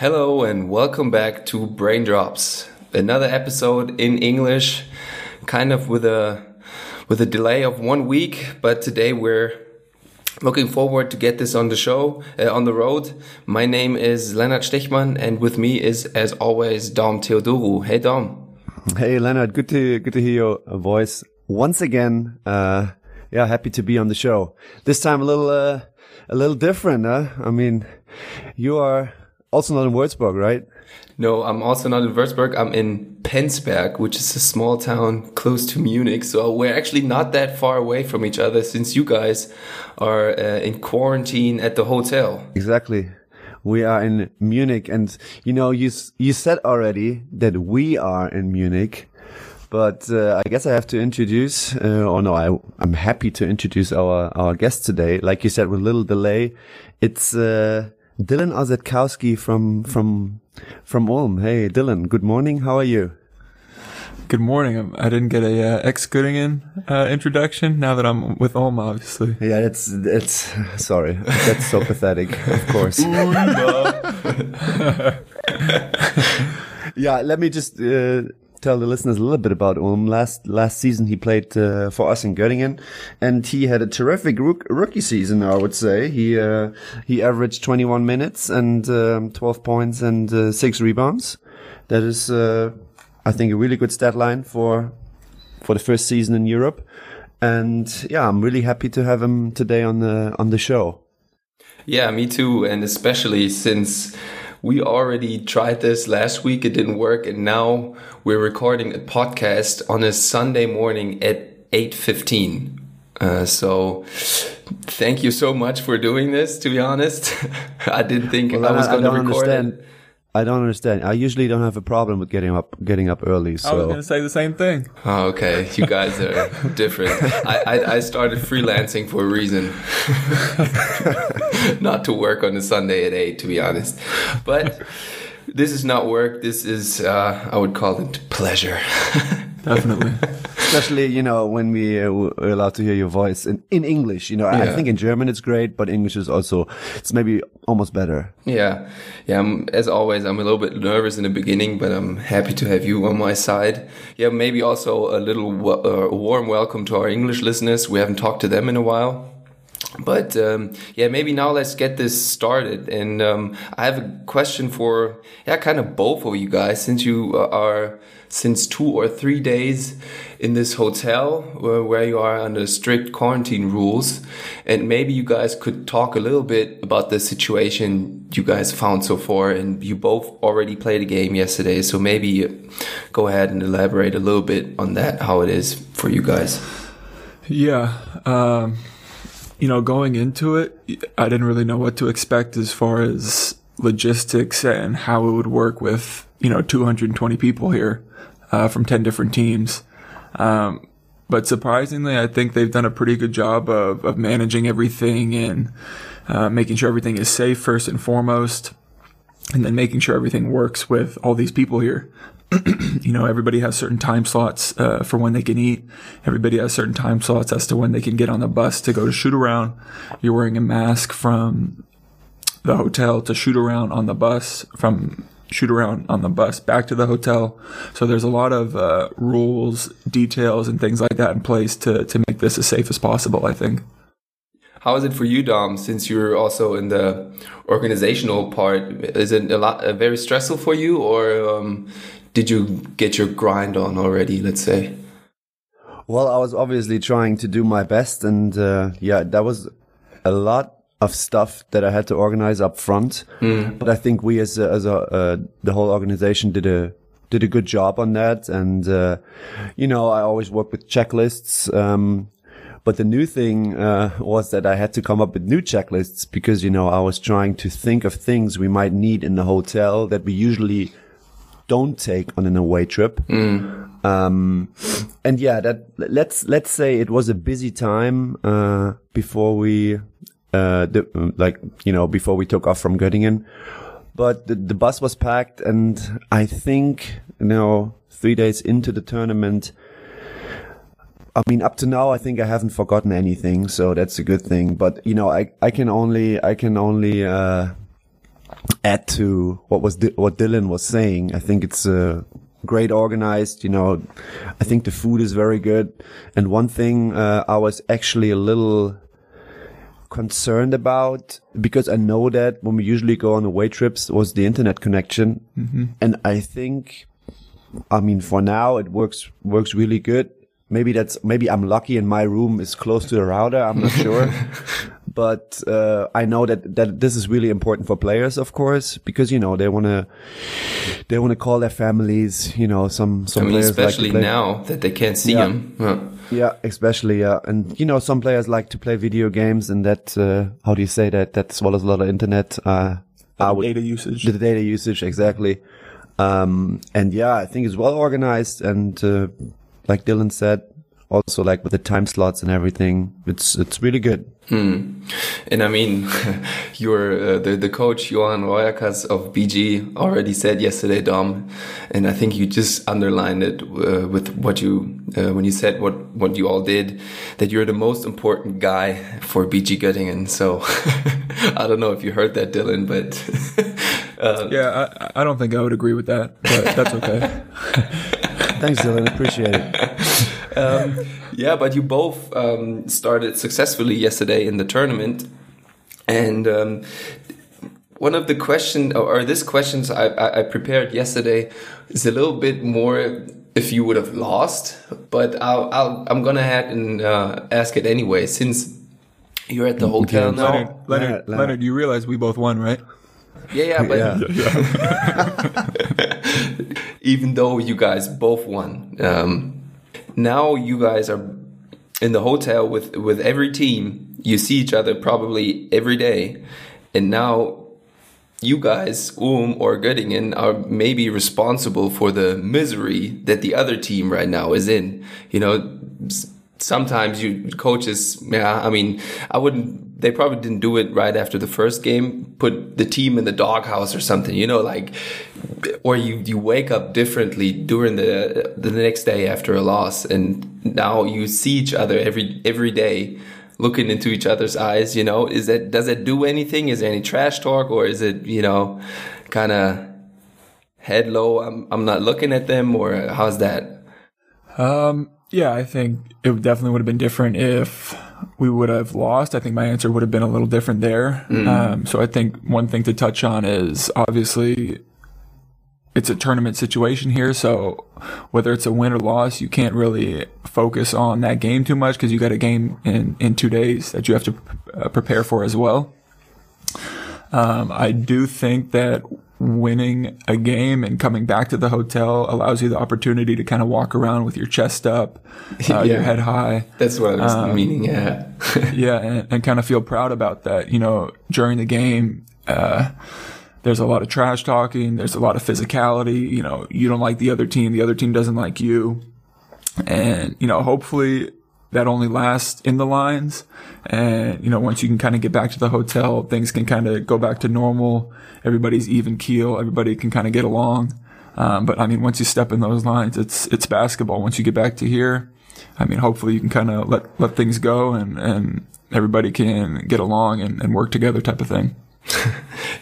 Hello and welcome back to Brain Drops. Another episode in English, kind of with a with a delay of one week, but today we're looking forward to get this on the show uh, on the road. My name is Lennart Stechmann, and with me is, as always, Dom Theodorou. Hey, Dom. Hey, Leonard. Good to good to hear your voice once again. Uh, yeah, happy to be on the show. This time a little uh, a little different. Huh? I mean, you are also not in Würzburg, right? No, I'm also not in Würzburg. I'm in Penzberg, which is a small town close to Munich. So we're actually not that far away from each other since you guys are uh, in quarantine at the hotel. Exactly. We are in Munich and you know, you, you said already that we are in Munich. But uh, I guess I have to introduce, uh, or no, I, I'm happy to introduce our, our guest today. Like you said, with a little delay, it's uh, Dylan Osetkowski from from from Ulm. Hey, Dylan. Good morning. How are you? Good morning. Um, I didn't get a uh, ex Göttingen uh, introduction. Now that I'm with Ulm, obviously. Yeah, it's it's sorry. That's so pathetic. Of course. yeah, let me just uh, tell the listeners a little bit about Ulm. Last last season, he played uh, for us in Göttingen, and he had a terrific rook, rookie season. I would say he uh, he averaged 21 minutes and um, 12 points and uh, six rebounds. That is, uh, I think, a really good stat line for for the first season in Europe. And yeah, I'm really happy to have him today on the on the show. Yeah, me too, and especially since we already tried this last week. It didn't work. And now we're recording a podcast on a Sunday morning at 8.15. Uh, so thank you so much for doing this, to be honest. I didn't think well, I was going to record understand. it. I don't understand. I usually don't have a problem with getting up getting up early. So. I was going to say the same thing. Oh, okay, you guys are different. I, I, I started freelancing for a reason, not to work on a Sunday at eight, to be honest. But this is not work. This is uh, I would call it pleasure. Definitely. Especially, you know, when we uh, are allowed to hear your voice in, in English. You know, yeah. I think in German it's great, but English is also, it's maybe almost better. Yeah. Yeah. I'm, as always, I'm a little bit nervous in the beginning, but I'm happy to have you on my side. Yeah. Maybe also a little uh, warm welcome to our English listeners. We haven't talked to them in a while but um, yeah, maybe now let's get this started. And um, I have a question for yeah, kind of both of you guys, since you are since two or three days in this hotel where, where you are under strict quarantine rules, and maybe you guys could talk a little bit about the situation you guys found so far. And you both already played a game yesterday, so maybe go ahead and elaborate a little bit on that, how it is for you guys. Yeah. Um you know, going into it, I didn't really know what to expect as far as logistics and how it would work with, you know, 220 people here uh, from 10 different teams. Um, but surprisingly, I think they've done a pretty good job of, of managing everything and uh, making sure everything is safe first and foremost, and then making sure everything works with all these people here. you know, everybody has certain time slots uh, for when they can eat. Everybody has certain time slots as to when they can get on the bus to go to shoot around. You're wearing a mask from the hotel to shoot around on the bus, from shoot around on the bus back to the hotel. So there's a lot of uh, rules, details, and things like that in place to to make this as safe as possible. I think. How is it for you, Dom? Since you're also in the organizational part, is it a lot uh, very stressful for you, or um, did you get your grind on already? Let's say. Well, I was obviously trying to do my best, and uh, yeah, that was a lot of stuff that I had to organize up front. Mm. But I think we, as a, as a uh, the whole organization, did a did a good job on that. And uh, you know, I always work with checklists. Um, but the new thing uh, was that I had to come up with new checklists because you know I was trying to think of things we might need in the hotel that we usually don't take on an away trip. Mm. Um, and yeah, that let's let's say it was a busy time uh, before we, uh, the, like you know, before we took off from Göttingen. But the, the bus was packed, and I think you know, three days into the tournament. I mean, up to now, I think I haven't forgotten anything, so that's a good thing. But you know, I I can only I can only uh, add to what was what Dylan was saying. I think it's uh, great organized. You know, I think the food is very good. And one thing uh, I was actually a little concerned about because I know that when we usually go on away trips was the internet connection, and I think, I mean, for now it works works really good. Maybe that's maybe I'm lucky and my room is close to the router. I'm not sure, but uh, I know that that this is really important for players, of course, because you know they want to they want to call their families. You know, some some I mean, players like especially play- now that they can't see Yeah. him. yeah, especially yeah, and you know some players like to play video games, and that uh, how do you say that? That swallows a lot of internet. Uh, would data usage. the data usage exactly. Um, and yeah, I think it's well organized, and uh, like Dylan said, also like with the time slots and everything, it's it's really good. And I mean, your uh, the the coach Johan Roijakkers of BG already said yesterday, Dom, and I think you just underlined it uh, with what you uh, when you said what what you all did, that you're the most important guy for BG Göttingen. So I don't know if you heard that, Dylan, but uh, Yeah, I, I don't think I would agree with that, but that's okay. Thanks, Dylan. Appreciate it. Yeah, but you both um, started successfully yesterday in the tournament, and um, one of the question or this questions I, I, I prepared yesterday is a little bit more if you would have lost, but I'll, I'll I'm gonna ahead and uh, ask it anyway since you're at the hotel now. Leonard, Leonard, Leonard, Leonard. Leonard, you realize we both won, right? Yeah, yeah, but Yeah. even though you guys both won. Um, now you guys are in the hotel with with every team. You see each other probably every day, and now you guys, Ulm or Göttingen, are maybe responsible for the misery that the other team right now is in. You know, sometimes you coaches, yeah, I mean, I wouldn't, they probably didn't do it right after the first game, put the team in the doghouse or something, you know, like, or you, you wake up differently during the, the next day after a loss. And now you see each other every, every day looking into each other's eyes, you know, is that, does it do anything? Is there any trash talk or is it, you know, kind of head low? I'm, I'm not looking at them or how's that? Um, yeah, I think it definitely would have been different if we would have lost. I think my answer would have been a little different there. Um, so I think one thing to touch on is obviously it's a tournament situation here. So whether it's a win or loss, you can't really focus on that game too much because you got a game in, in two days that you have to uh, prepare for as well. Um, I do think that winning a game and coming back to the hotel allows you the opportunity to kind of walk around with your chest up, uh, your head high. That's what I was meaning. Yeah. yeah, and, and kind of feel proud about that. You know, during the game, uh, there's a lot of trash talking. There's a lot of physicality. You know, you don't like the other team. The other team doesn't like you. And, you know, hopefully that only lasts in the lines. And, you know, once you can kind of get back to the hotel, things can kind of go back to normal. Everybody's even keel. Everybody can kind of get along. Um, but I mean, once you step in those lines, it's, it's basketball. Once you get back to here, I mean, hopefully you can kind of let, let things go and, and everybody can get along and, and work together type of thing.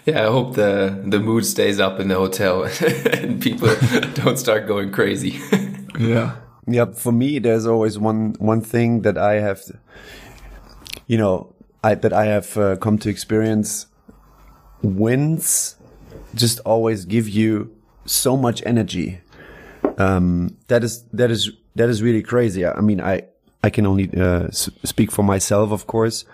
Yeah, I hope the the mood stays up in the hotel and people don't start going crazy. Yeah. Yeah, for me, there's always one one thing that I have, you know, I that I have uh, come to experience. Wins just always give you so much energy. Um, that is that is that is really crazy. I mean, I I can only uh, speak for myself, of course,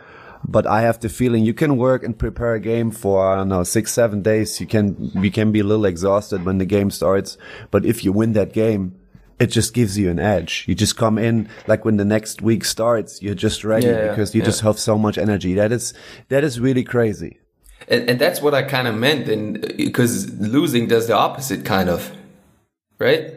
but I have the feeling you can work and prepare a game for I don't know six seven days. You can you can be a little exhausted when the game starts, but if you win that game, it just gives you an edge. You just come in like when the next week starts, you're just ready Yeah, because you yeah. just have so much energy. That is that is really crazy. and, and that's what I kind of meant, and because losing does the opposite, kind of, right?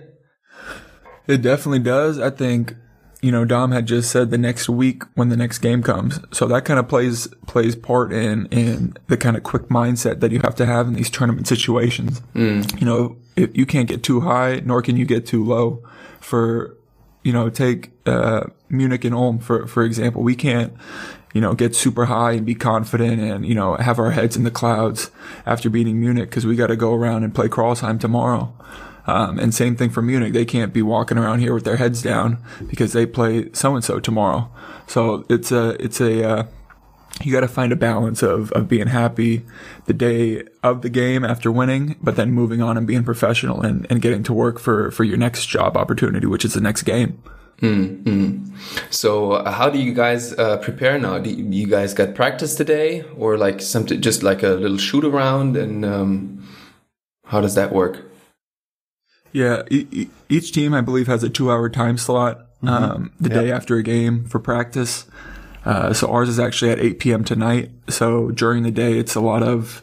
It definitely does. I think, you know, Dom had just said the next week when the next game comes. So that kind of plays, plays part in, in the kind of quick mindset that you have to have in these tournament situations. Mm. You know, you can't get too high, nor can you get too low for, you know, take uh, Munich and Ulm for for example. We can't, you know, get super high and be confident and you know have our heads in the clouds after beating Munich because we got to go around and play Crailsheim tomorrow. Um, and same thing for Munich. They can't be walking around here with their heads down because they play so and so tomorrow. So it's a it's a uh, you got to find a balance of, of being happy the day of the game after winning, but then moving on and being professional and, and getting to work for, for your next job opportunity, which is the next game. Mm-hmm. So, uh, how do you guys uh, prepare now? Do you, you, guys got practice today, or like something just like a little shoot around? And um, how does that work? Yeah, e each team I believe has a two-hour time slot mm -hmm. um, the yep. day after a game for practice. Uh, so ours is actually at 8 p.m. tonight. So during the day, it's a lot of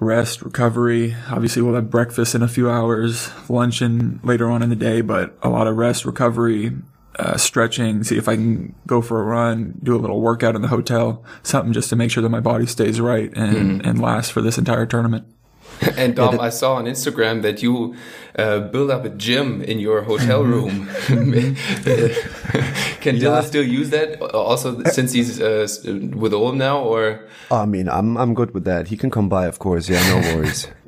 rest, recovery. Obviously, we'll have breakfast in a few hours, luncheon later on in the day, but a lot of rest, recovery, uh, stretching, see if I can go for a run, do a little workout in the hotel, something just to make sure that my body stays right and, mm. and lasts for this entire tournament. And Dom, I saw on Instagram that you uh, build up a gym in your hotel room. Can yeah. Dylan still use that also since he's uh, with Ulm now, or? I mean, I'm I'm good with that. He can come by, of course. Yeah, no worries.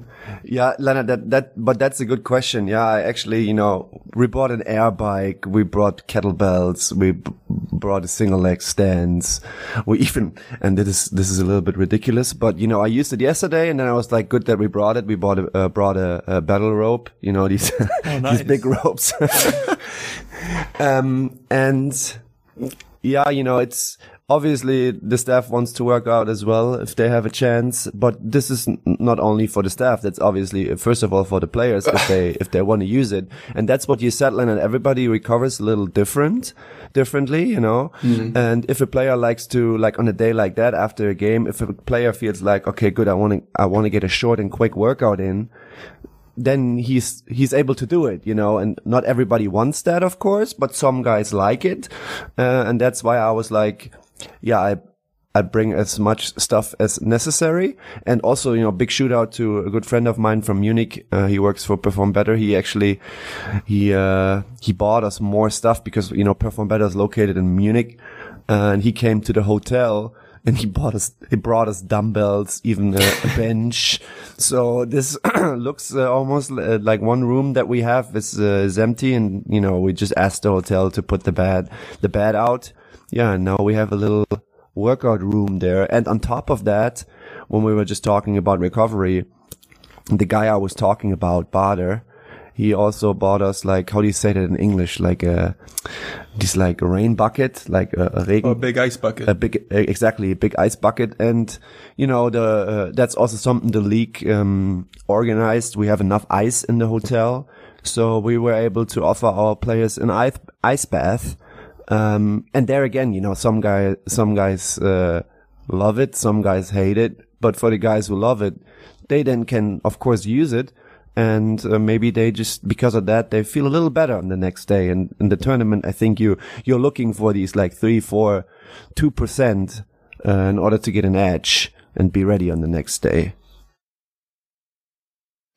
Yeah, Leonard, that, that, but that's a good question. Yeah, I actually, you know, we brought an air bike, we brought kettlebells, we brought a single leg stands. We even, and this is, this is a little bit ridiculous, but you know, I used it yesterday and then I was like, good that we brought it. We bought a, uh, brought a, a, battle rope, you know, these, oh, nice. these big ropes. um, and yeah, you know, it's, obviously the staff wants to work out as well if they have a chance but this is not only for the staff that's obviously first of all for the players if they if they want to use it and that's what you said and everybody recovers a little different differently you know mm-hmm. and if a player likes to like on a day like that after a game if a player feels like okay good i want to i want to get a short and quick workout in then he's he's able to do it, you know. And not everybody wants that, of course, but some guys like it, uh, and that's why I was like, yeah, I I bring as much stuff as necessary. And also, you know, big shout out to a good friend of mine from Munich. Uh, he works for Perform Better. He actually, he, uh, he bought us more stuff because, you know, Perform Better is located in Munich. Uh, and he came to the hotel and he bought us, he brought us dumbbells, even a, a bench. So this looks uh, almost uh, like one room that we have is, uh, is empty. And, you know, we just asked the hotel to put the bed, the bed out yeah, now we have a little workout room there. And on top of that, when we were just talking about recovery, the guy I was talking about, Bader, he also bought us like how do you say that in English? Like a this like a rain bucket, like a, a regen, a big ice bucket. A big exactly a big ice bucket, and you know the uh, that's also something the league um, organized. We have enough ice in the hotel, so we were able to offer our players an ice ice bath um, and there again, you know, some guy, some guys, uh, love it, some guys hate it, but for the guys who love it, they then can, of course, use it. And uh, maybe they just, because of that, they feel a little better on the next day. And in the tournament, I think you, you're looking for these like three, four, two percent, uh, in order to get an edge and be ready on the next day.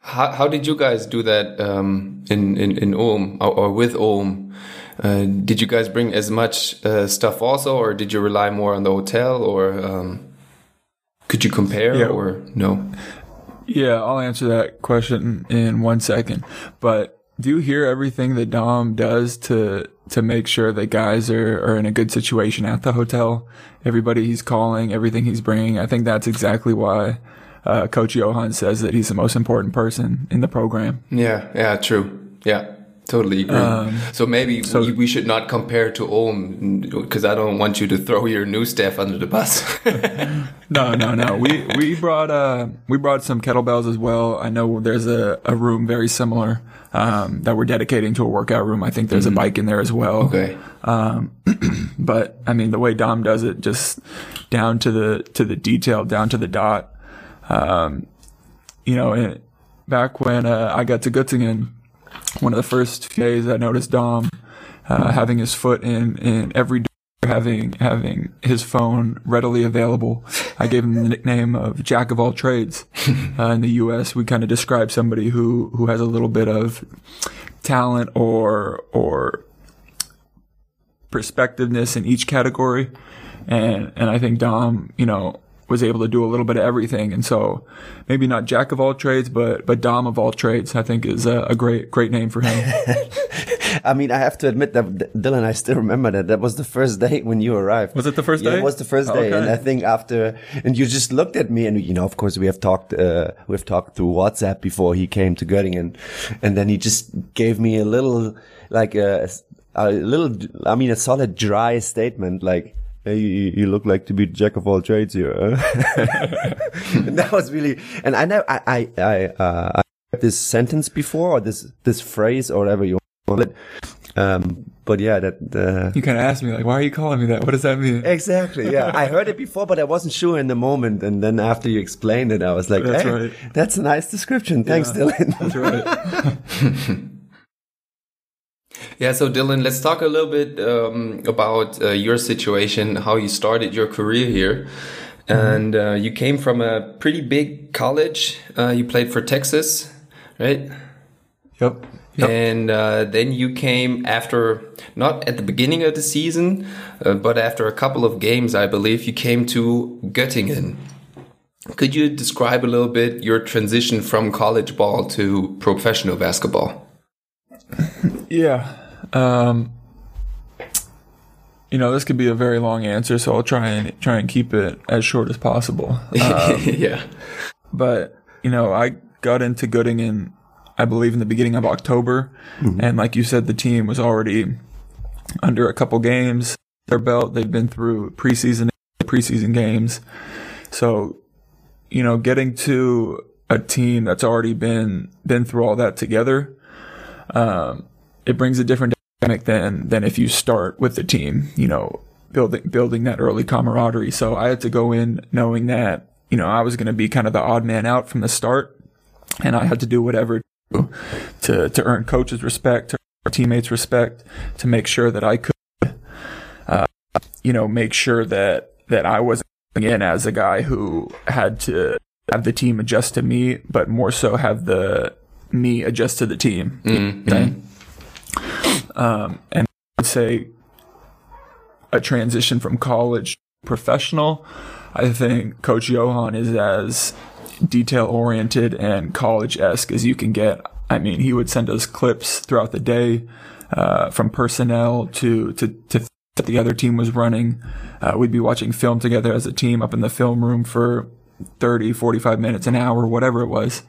How, how did you guys do that um, in, in, in Ulm or, or with Ulm? Uh, did you guys bring as much uh, stuff also, or did you rely more on the hotel, or um, could you compare, yeah. or no? Yeah, I'll answer that question in one second. But do you hear everything that Dom does to to make sure that guys are, are in a good situation at the hotel? Everybody he's calling, everything he's bringing. I think that's exactly why uh, Coach Johan says that he's the most important person in the program. Yeah, yeah, true. Yeah. Totally agree. Um, so maybe so, we, we, should not compare to Ulm because I don't want you to throw your new staff under the bus. no, no, no. We we brought uh we brought some kettlebells as well. I know there's a, a room very similar um, that we're dedicating to a workout room. I think there's mm -hmm. a mm-hmm. bike in there as well. Okay. Um, but I mean the way Dom does it, just down to the to the detail, down to the dot. Um, you know, back when uh, I got to Göttingen one of the first days I noticed Dom uh, having his foot in in every door, having having his phone readily available. I gave him the nickname of Jack of all trades. Uh, in the U.S., we kind of describe somebody who who has a little bit of talent or or perspectiveness in each category, and and I think Dom, you know, was able to do a little bit of everything. And so maybe not jack of all trades, but, but Dom of all trades, I think is a, a great, great name for him. I mean, I have to admit that Dylan, I still remember that. That was the first day when you arrived. Was it the first yeah, day? It was the first day. Okay. And I think after, and you just looked at me and, you know, of course we have talked, uh, we've talked through WhatsApp before he came to Göttingen. And then he just gave me a little, like a, a little, I mean, a solid dry statement, like, Hey, you, you look like to be jack of all trades here. that was really, and I know I I I, uh, I heard this sentence before or this this phrase or whatever you call it. Um, but yeah, that uh, you kind of asked me like, why are you calling me that? What does that mean? exactly. Yeah, I heard it before, but I wasn't sure in the moment. And then after you explained it, I was like, That's hey, right. that's a nice description. Thanks, Yeah, Dylan. That's right. Yeah, so Dylan, let's talk a little bit um, about uh, your situation, how you started your career here. And uh, you came from a pretty big college. Uh, you played for Texas, right? Yep. Yep. And uh, then you came after, not at the beginning of the season, uh, but after a couple of games, I believe, you came to Göttingen. Could you describe a little bit your transition from college ball to professional basketball? Yeah. Um, you know, this could be a very long answer, so I'll try and try and keep it as short as possible. Uh, yeah. but you know, I got into Göttingen, I believe, in the beginning of October, and like you said, the team was already under a couple games their belt. They've been through preseason preseason games, so you know, getting to a team that's already been been through all that together, um, it brings a different dynamic than than if you start with the team. You know, building building that early camaraderie. So I had to go in knowing that you know I was going to be kind of the odd man out from the start, and I had to do whatever to to earn coaches' respect, to earn teammates' respect, to make sure that I could, uh, you know, make sure that that I wasn't coming in as a guy who had to have the team adjust to me, but more so have the me adjust to the team. Okay? Um, and say a transition from college professional. I think Coach Johan is as detail oriented and college esque as you can get. I mean, he would send us clips throughout the day uh, from personnel to to to that the other team was running. Uh, we'd be watching film together as a team up in the film room for 30, 45 minutes, an hour, whatever it was.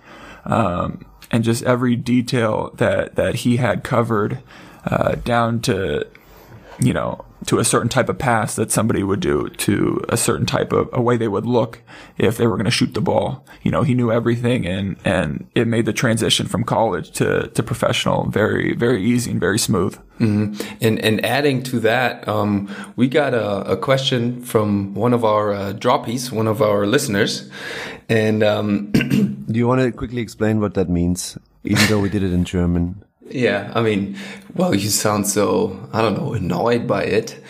Um, and just every detail that, that he had covered, uh, down to, you know, to a certain type of pass that somebody would do, to a certain type of a way they would look if they were going to shoot the ball. You know, he knew everything and, and it made the transition from college to, to professional very, very easy and very smooth. And and adding to that, um, we got a, a question from one of our uh, droppies, one of our listeners, and um, Do you want to quickly explain what that means? Even though we did it in German. Yeah, I mean, well, you sound so I don't know annoyed by it.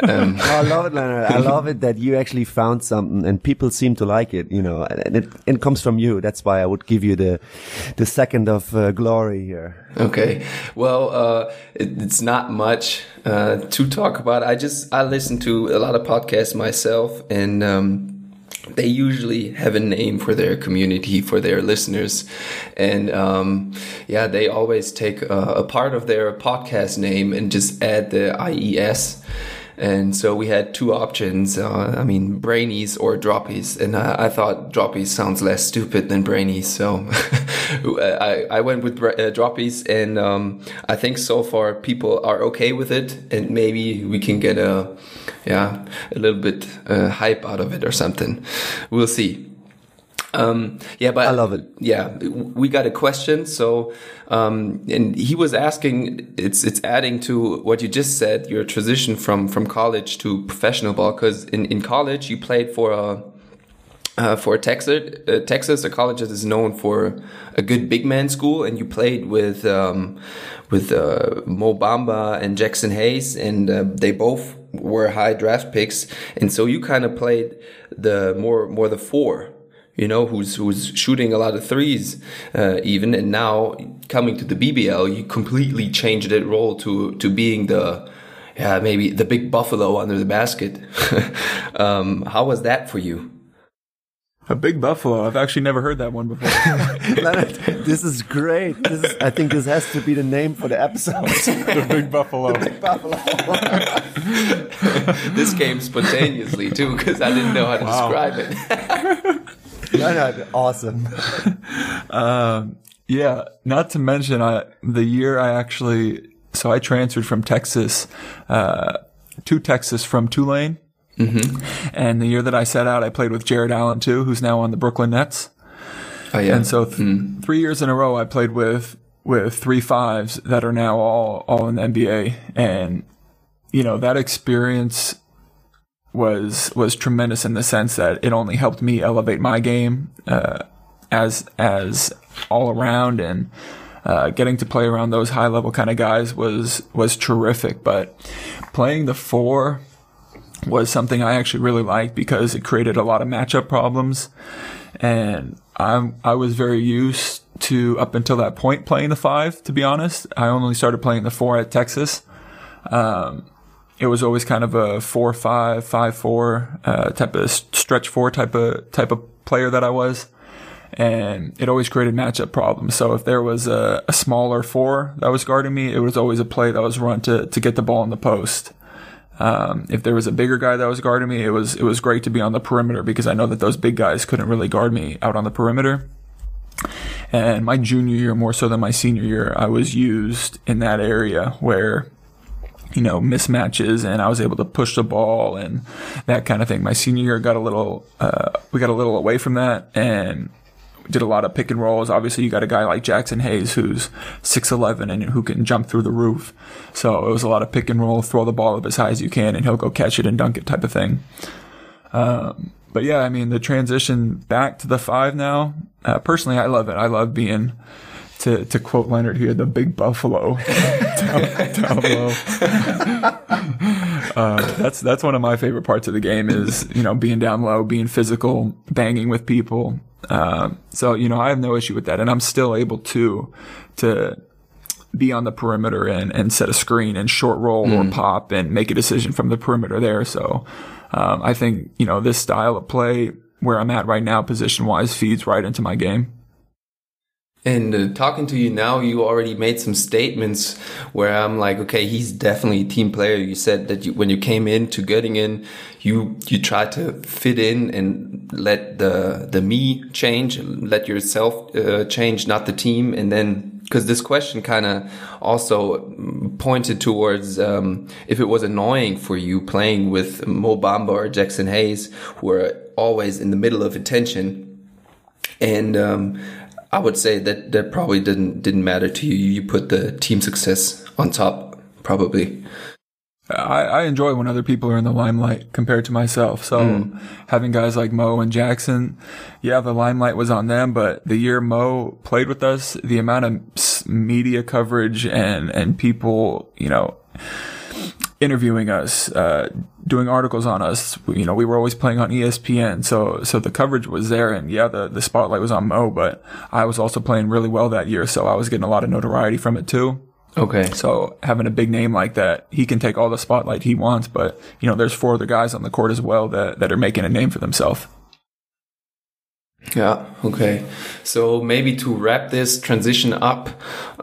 Um, I love it, Leonard. I love it that you actually found something and people seem to like it, you know, and it, it comes from you. That's why I would give you the, the second of uh, glory here. Okay. Well, uh, it, it's not much uh, to talk about. I just I listen to a lot of podcasts myself, and um, they usually have a name for their community, for their listeners, and um, yeah, they always take a, a part of their podcast name and just add the IES. And so we had two options. Uh, I mean, brainies or droppies. And I, I thought droppies sounds less stupid than brainies. So I, I went with uh, droppies. And um, I think so far people are okay with it. And maybe we can get a, yeah, a little bit uh, hype out of it or something. We'll see. Um, yeah, but I love it. Yeah, we got a question. So, um, and he was asking, it's it's adding to what you just said, your transition from from college to professional ball. Because in in college you played for a. Uh, for Texas, uh, Texas, a college that is known for a good big man school, and you played with um, with uh, Mo Bamba and Jaxson Hayes, and uh, they both were high draft picks, and so you kind of played the more more the four, you know, who's who's shooting a lot of threes, uh, even, and now coming to the BBL, you completely changed that role to to being the yeah, maybe the big buffalo under the basket. um, how was that for you? A big buffalo. I've actually never heard that one before. Leonard, this is great. This is, I think this has to be the name for the episode. the big buffalo. Big Buffalo. this came spontaneously too because I didn't know how to Wow. describe it. Leonard, awesome. Um, yeah, not to mention I, the year I actually, so I transferred from Texas, uh, to Texas from Tulane. And the year that I set out, I played with Jarrett Allen too, who's now on the Brooklyn Nets. oh yeah. And so th- three years in a row, I played with, with three fives that are now all, all in the NBA. And, you know, that experience was, was tremendous in the sense that it only helped me elevate my game, uh, as, as all around and, uh, getting to play around those high level kind of guys was, was terrific. But playing the four, was something I actually really liked because it created a lot of matchup problems. And I'm, I was very used to up until that point playing the five, to be honest. I only started playing the four at Texas. Um, it was always kind of a four, five, five, four, uh, type of stretch four type of, type of player that I was. And it always created matchup problems. So if there was a, a smaller four that was guarding me, it was always a play that was run to, to get the ball in the post. Um, if there was a bigger guy that was guarding me, it was it was great to be on the perimeter because I know that those big guys couldn't really guard me out on the perimeter. And my junior year, more so than my senior year, I was used in that area where, you know, mismatches and I was able to push the ball and that kind of thing. My senior year got a little, uh, we got a little away from that and did a lot of pick and rolls. Obviously, you got a guy like Jaxson Hayes who's 6'11 and who can jump through the roof. So it was a lot of pick and roll, throw the ball up as high as you can, and he'll go catch it and dunk it type of thing. Um, but yeah, I mean, the transition back to the five now, uh, personally, I love it. I love being, to, to quote Leonard here, the big buffalo down, down low. Uh, that's that's one of my favorite parts of the game is you know being down low, being physical, banging with people. Um, so you know I have no issue with that, and I'm still able to to be on the perimeter and, and set a screen and short roll or pop and make a decision from the perimeter there. So um, I think you know this style of play where I'm at right now, position wise, feeds right into my game. And uh, talking to you now, you already made some statements where I'm like, okay, he's definitely a team player. You said that you, when you came in to Göttingen, you you tried to fit in and let the the me change, let yourself uh, change, not the team. And then because this question kind of also pointed towards um, if it was annoying for you playing with Mo Bamba or Jaxson Hayes, who are always in the middle of attention, and um, I would say that that probably didn't didn't matter to you. You put the team success on top, probably. I, I enjoy when other people are in the limelight compared to myself. So hmm. having guys like Mo and Jackson, yeah, the limelight was on them, but the year Mo played with us, the amount of media coverage and, and people, you know, interviewing us, uh, doing articles on us, you know, we were always playing on ESPN. So, so the coverage was there and yeah, the, the spotlight was on Mo, but I was also playing really well that year. So I was getting a lot of notoriety from it too. Okay. So having a big name like that, he can take all the spotlight he wants, but you know, there's four other guys on the court as well that, that are making a name for themselves. Yeah. Okay. So maybe to wrap this transition up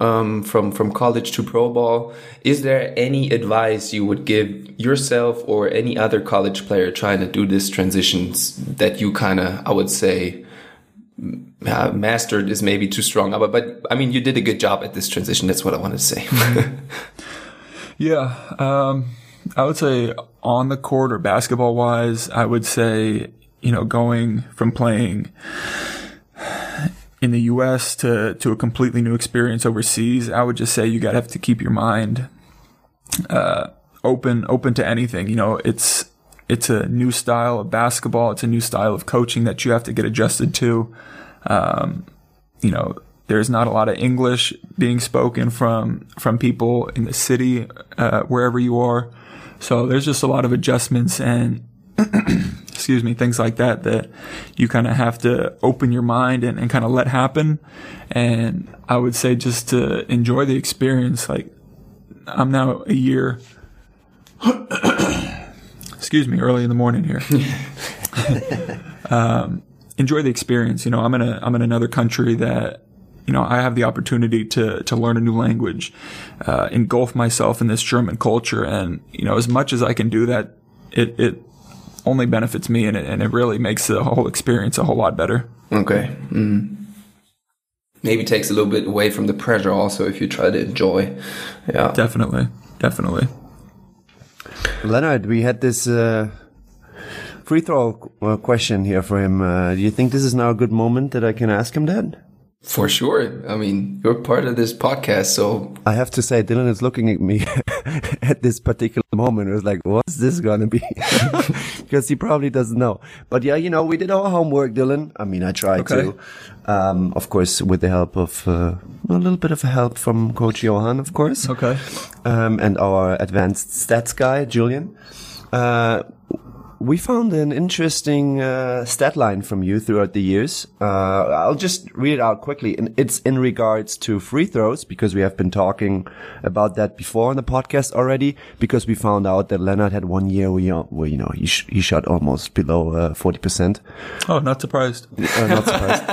um, from from college to pro ball, is there any advice you would give yourself or any other college player trying to do this transitions that you kind of, I would say, uh, mastered is maybe too strong, but but I mean, you did a good job at this transition. That's what I wanted to say. Yeah. Um, I would say on the court or basketball wise, I would say, you know, going from playing in the U.S. to, to a completely new experience overseas, I would just say you got to have to keep your mind, uh, open, open to anything. You know, it's, it's a new style of basketball. It's a new style of coaching that you have to get adjusted to. Um, you know, there's not a lot of English being spoken from from people in the city, uh, wherever you are. So there's just a lot of adjustments and excuse me, things like that that you kind of have to open your mind and, and kind of let happen. And I would say just to enjoy the experience. Like I'm now a year excuse me, early in the morning here. um, enjoy the experience. You know, I'm in a I'm in another country that you know I have the opportunity to to learn a new language, uh, engulf myself in this German culture, and you know, as much as I can do that, it it only benefits me, and it and it really makes the whole experience a whole lot better. Okay. Mm. Maybe takes a little bit away from the pressure also if you try to enjoy. Yeah. Definitely. Definitely. Leonard, we had this uh, free throw uh, question here for him. Uh, do you think this is now a good moment that I can ask him that? For sure. I mean, you're part of this podcast, so I have to say, Dylan is looking at me at this particular moment. It was like, what's this gonna be? Because he probably doesn't know. But yeah, you know, we did our homework, Dylan. I mean, I tried Okay. to. Um, of course, with the help of uh, a little bit of help from Coach Johan, of course. Okay. um, and our advanced stats guy, Julian. Uh, we found an interesting uh, stat line from you throughout the years. Uh, I'll just read it out quickly. And it's in regards to free throws because we have been talking about that before on the podcast already. Because we found out that Leonard had one year where, you- where you know he, sh- he shot almost below uh, forty percent. Oh, not surprised. Uh, not surprised.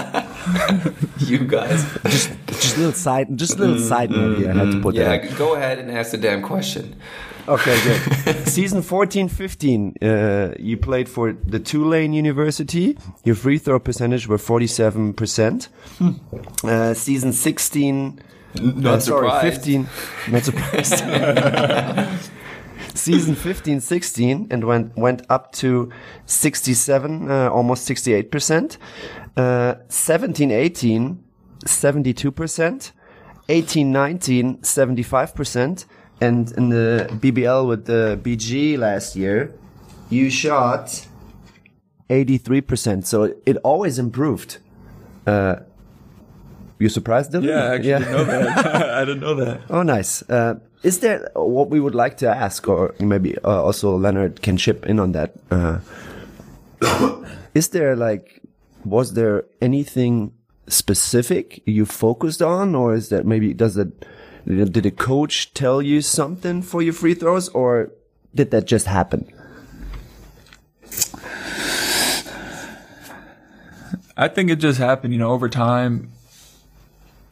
you guys. just just a little side, just a little side note here. I had to put that. Yeah, go ahead and ask the damn question. Okay, good. Season 14 15, uh, you played for the Tulane University. Your free throw percentage were 47%. Uh, season 16, Not uh, sorry, surprised. 15, not surprised. season 15 16 and went, went up to 67, uh, almost 68%. Uh, 17 18, 72%. 18 19, 75%. And in the BBL with the BG last year, you shot 83%. So it always improved. Uh, you surprised, them? Yeah, I actually didn't know that. I didn't know that. Oh, nice. Uh, is there what we would like to ask, or maybe uh, also Leonard can chip in on that? Uh, is there like, was there anything specific you focused on, or is that maybe does it? Did a coach tell you something for your free throws, or did that just happen? I think it just happened, you know, over time.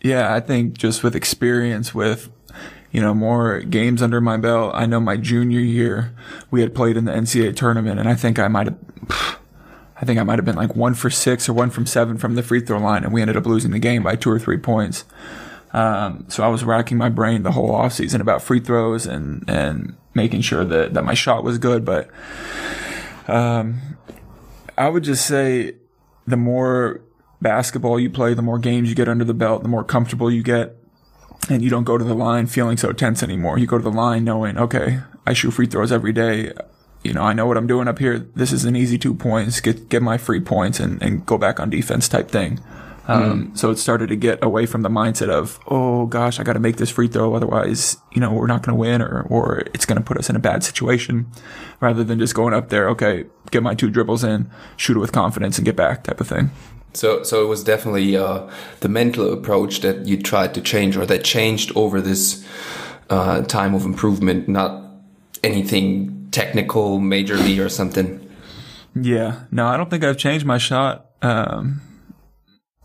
Yeah, I think just with experience, with, you know, more games under my belt. I know my junior year, we had played in the NCAA tournament, and I think I might have, I think I might have been like one for six or one from seven from the free throw line, and we ended up losing the game by two or three points. Um, so I was racking my brain the whole off season about free throws and, and making sure that, that my shot was good. But, um, I would just say the more basketball you play, the more games you get under the belt, the more comfortable you get. And you don't go to the line feeling so tense anymore. You go to the line knowing, okay, I shoot free throws every day. You know, I know what I'm doing up here. This is an easy two points, get, get my free points and, and go back on defense type thing. Um, so it started to get away from the mindset of, oh gosh, I got to make this free throw. Otherwise, you know, we're not going to win or, or it's going to put us in a bad situation rather than just going up there. Okay, get my two dribbles in, shoot it with confidence and get back type of thing. So, so it was definitely uh, the mental approach that you tried to change, or that changed over this uh, time of improvement, not anything technical, majorly, or something. Yeah. No, I don't think I've changed my shot. Um,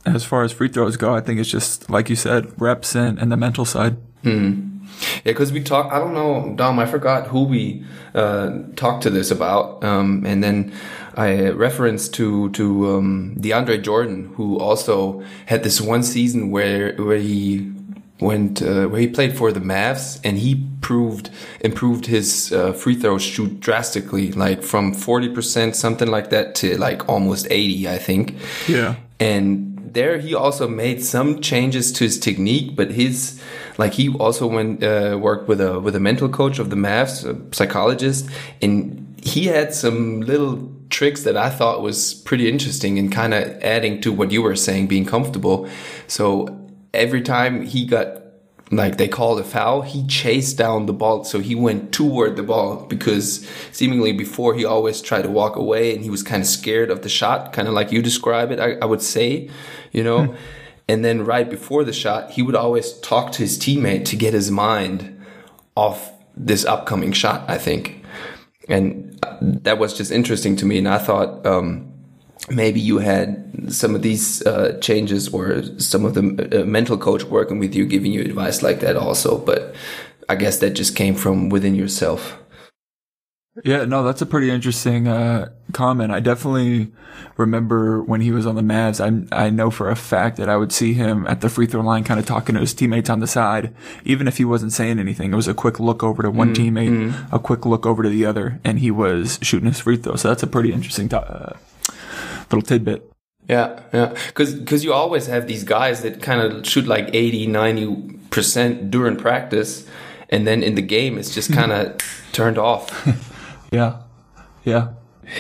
as far as free throws go, I think it's just, like you said, reps and, and the mental side. Yeah, because we talked. I don't know, Dom. I forgot who we uh, talked to this about, um, and then I referenced to to um, DeAndre Jordan, who also had this one season where where he went uh, where he played for the Mavs, and he proved improved his uh, free throw shoot drastically, like from forty percent something like that to like almost eighty, I think. Yeah. And there he also made some changes to his technique, but his like he also went uh, worked with a with a mental coach of the Mavs, a psychologist, and he had some little tricks that I thought was pretty interesting and kind of adding to what you were saying, being comfortable. So every time he got like they called a foul, he chased down the ball. So he went toward the ball because seemingly before he always tried to walk away and he was kind of scared of the shot, kind of like you describe it, I, I would say, you know. and then right before the shot, he would always talk to his teammate to get his mind off this upcoming shot, I think. and that was just interesting to me. And I thought um, maybe you had some of these uh, changes or some of the uh, mental coach working with you, giving you advice like that also. But I guess that just came from within yourself. Yeah, no, that's a pretty interesting uh, comment. I definitely remember when he was on the Mavs. I I know for a fact that I would see him at the free throw line, kind of talking to his teammates on the side, even if he wasn't saying anything. It was a quick look over to one mm-hmm. teammate, a quick look over to the other, and he was shooting his free throw. So that's a pretty interesting uh, little tidbit. Yeah, yeah, because because you always have these guys that kind of shoot like 80, 90 percent during practice, and then in the game it's just kind of turned off. Yeah. Yeah.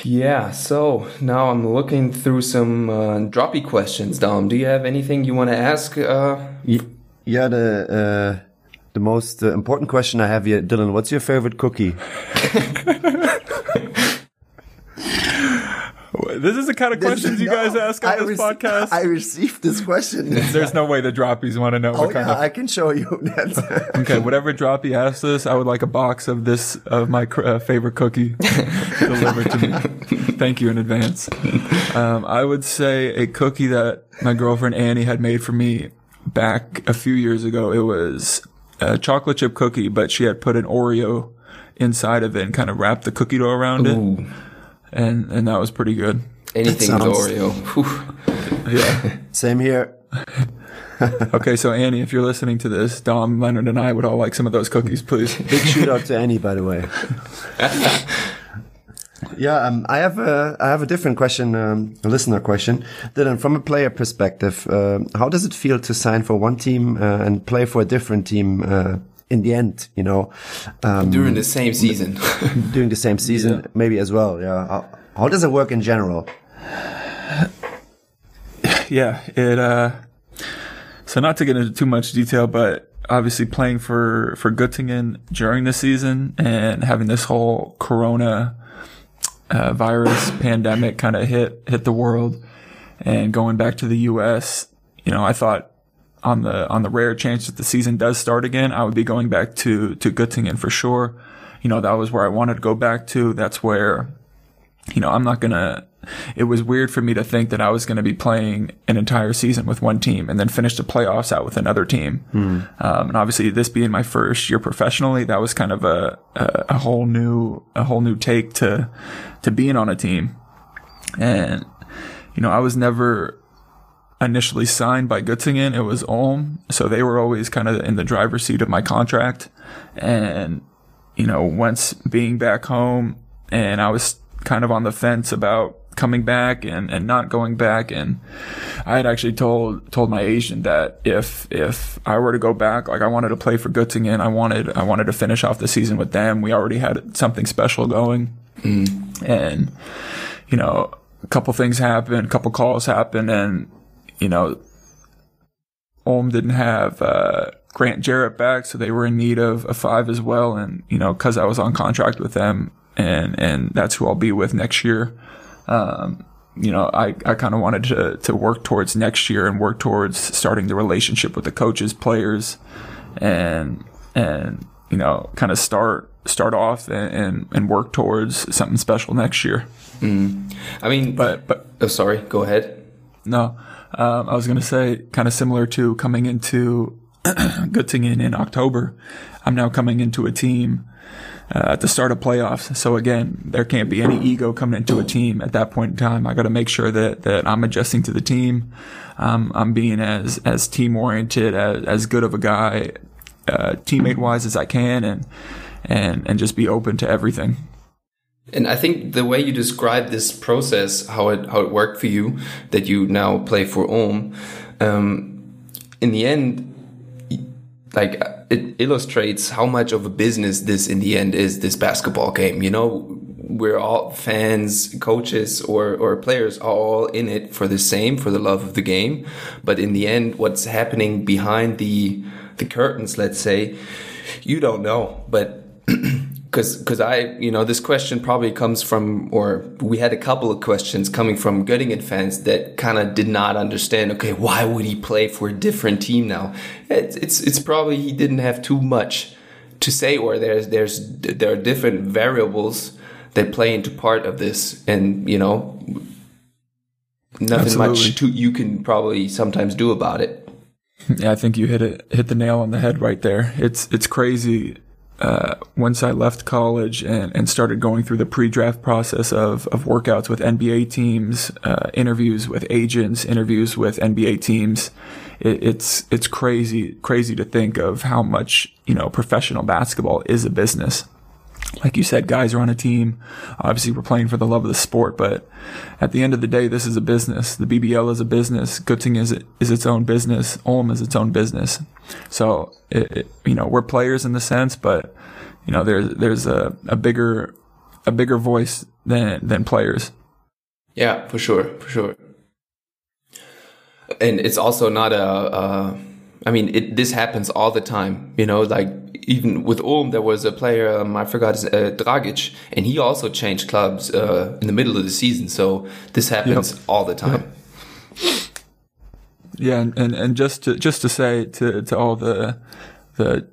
Yeah, so now I'm looking through some uh, droppy questions, Dom. Do you have anything you want to ask? Uh? Yeah, the uh, the most uh, important question I have here, Dylan. What's your favorite cookie? This is the kind of questions you no, guys ask on I this podcast. I received this question. There's no way the droppies want to know. Oh, what kind yeah, of... I can show you. okay, whatever droppy asks this, I would like a box of this of my uh, favorite cookie delivered to me. Thank you in advance. Um, I would say a cookie that my girlfriend Annie had made for me back a few years ago. It was a chocolate chip cookie, but she had put an Oreo inside of it and kind of wrapped the cookie dough around Ooh. it and and that was pretty good. Anything sounds... with Oreo. Whew. Yeah. Same here. okay, so Annie, if you're listening to this, Dom, Lennart, and I would all like some of those cookies, please. Big shout out to Annie, by the way. yeah, um, I have a I have a different question, um, a listener question. Dylan, from a player perspective, uh, how does it feel to sign for one team uh, and play for a different team uh, in the end, you know, um, during the same season, during the same season, yeah. maybe as well. Yeah. How, how, does it work in general? Yeah, it, uh, so not to get into too much detail, but obviously playing for, for Göttingen during the season and having this whole Corona, uh, virus pandemic kind of hit, hit the world and going back to the U.S., you know, I thought on the on the rare chance that the season does start again, I would be going back to to Göttingen for sure. You know, that was where I wanted to go back to. That's where, you know, I'm not gonna. It was weird for me to think that I was going to be playing an entire season with one team and then finish the playoffs out with another team. Mm. Um, and obviously, this being my first year professionally, that was kind of a, a a whole new a whole new take to to being on a team. And you know, I was never initially signed by Göttingen, it was Ulm. So they were always kind of in the driver's seat of my contract. And, you know, once being back home and I was kind of on the fence about coming back and, and not going back. And I had actually told, told my agent that if, if I were to go back, like I wanted to play for Göttingen, I wanted, I wanted to finish off the season with them. We already had something special going. Mm. And, you know, a couple things happened, a couple calls happened and you know, Ulm didn't have uh, Grant Jerrett back, so they were in need of a five as well. And you know, because I was on contract with them, and and that's who I'll be with next year. Um, you know, I, I kind of wanted to to work towards next year and work towards starting the relationship with the coaches, players, and and you know, kind of start start off and, and, and work towards something special next year. Mm. I mean, but but oh, sorry, go ahead. No, um, I was going to say kind of similar to coming into Göttingen in October. I'm now coming into a team uh, at the start of playoffs. So again, there can't be any ego coming into a team at that point in time. I got to make sure that that I'm adjusting to the team. Um, I'm being as as team oriented, as as good of a guy, uh, teammate wise as I can, and and and just be open to everything. And I think the way you describe this process, how it how it worked for you, that you now play for Ulm, um, in the end, like it illustrates how much of a business this in the end is. This basketball game, you know, we're all fans, coaches, or or players are all in it for the same, for the love of the game. But in the end, what's happening behind the the curtains, let's say, you don't know, but. Because because I you know this question probably comes from or we had a couple of questions coming from Göttingen fans that kind of did not understand. Okay, why would he play for a different team now? It's it's, it's probably he didn't have too much to say, or there's there's there are different variables that play into part of this, and you know, nothing Absolutely. much to, you can probably sometimes do about it. Yeah, I think you hit it hit the nail on the head right there. It's it's crazy. Uh, once I left college and, and started going through the pre-draft process of, of workouts with NBA teams, uh, interviews with agents, interviews with NBA teams, it, it's it's crazy crazy to think of how much you know professional basketball is a business like you said, guys are on a team. Obviously, we're playing for the love of the sport, but at the end of the day, this is a business. The BBL is a business. Göttingen is, is its own business. Ulm is its own business. So, it, it, you know, we're players in the sense, but you know, there's there's a, a bigger a bigger voice than than players. Yeah, for sure, for sure. And it's also not a. Uh, I mean, it, this happens all the time. You know, like even with Ulm, there was a player um, I forgot his uh, Dragic, and he also changed clubs uh, in the middle of the season. So this happens Yep. all the time. Yeah, and, and, and just to just to say to, to all the the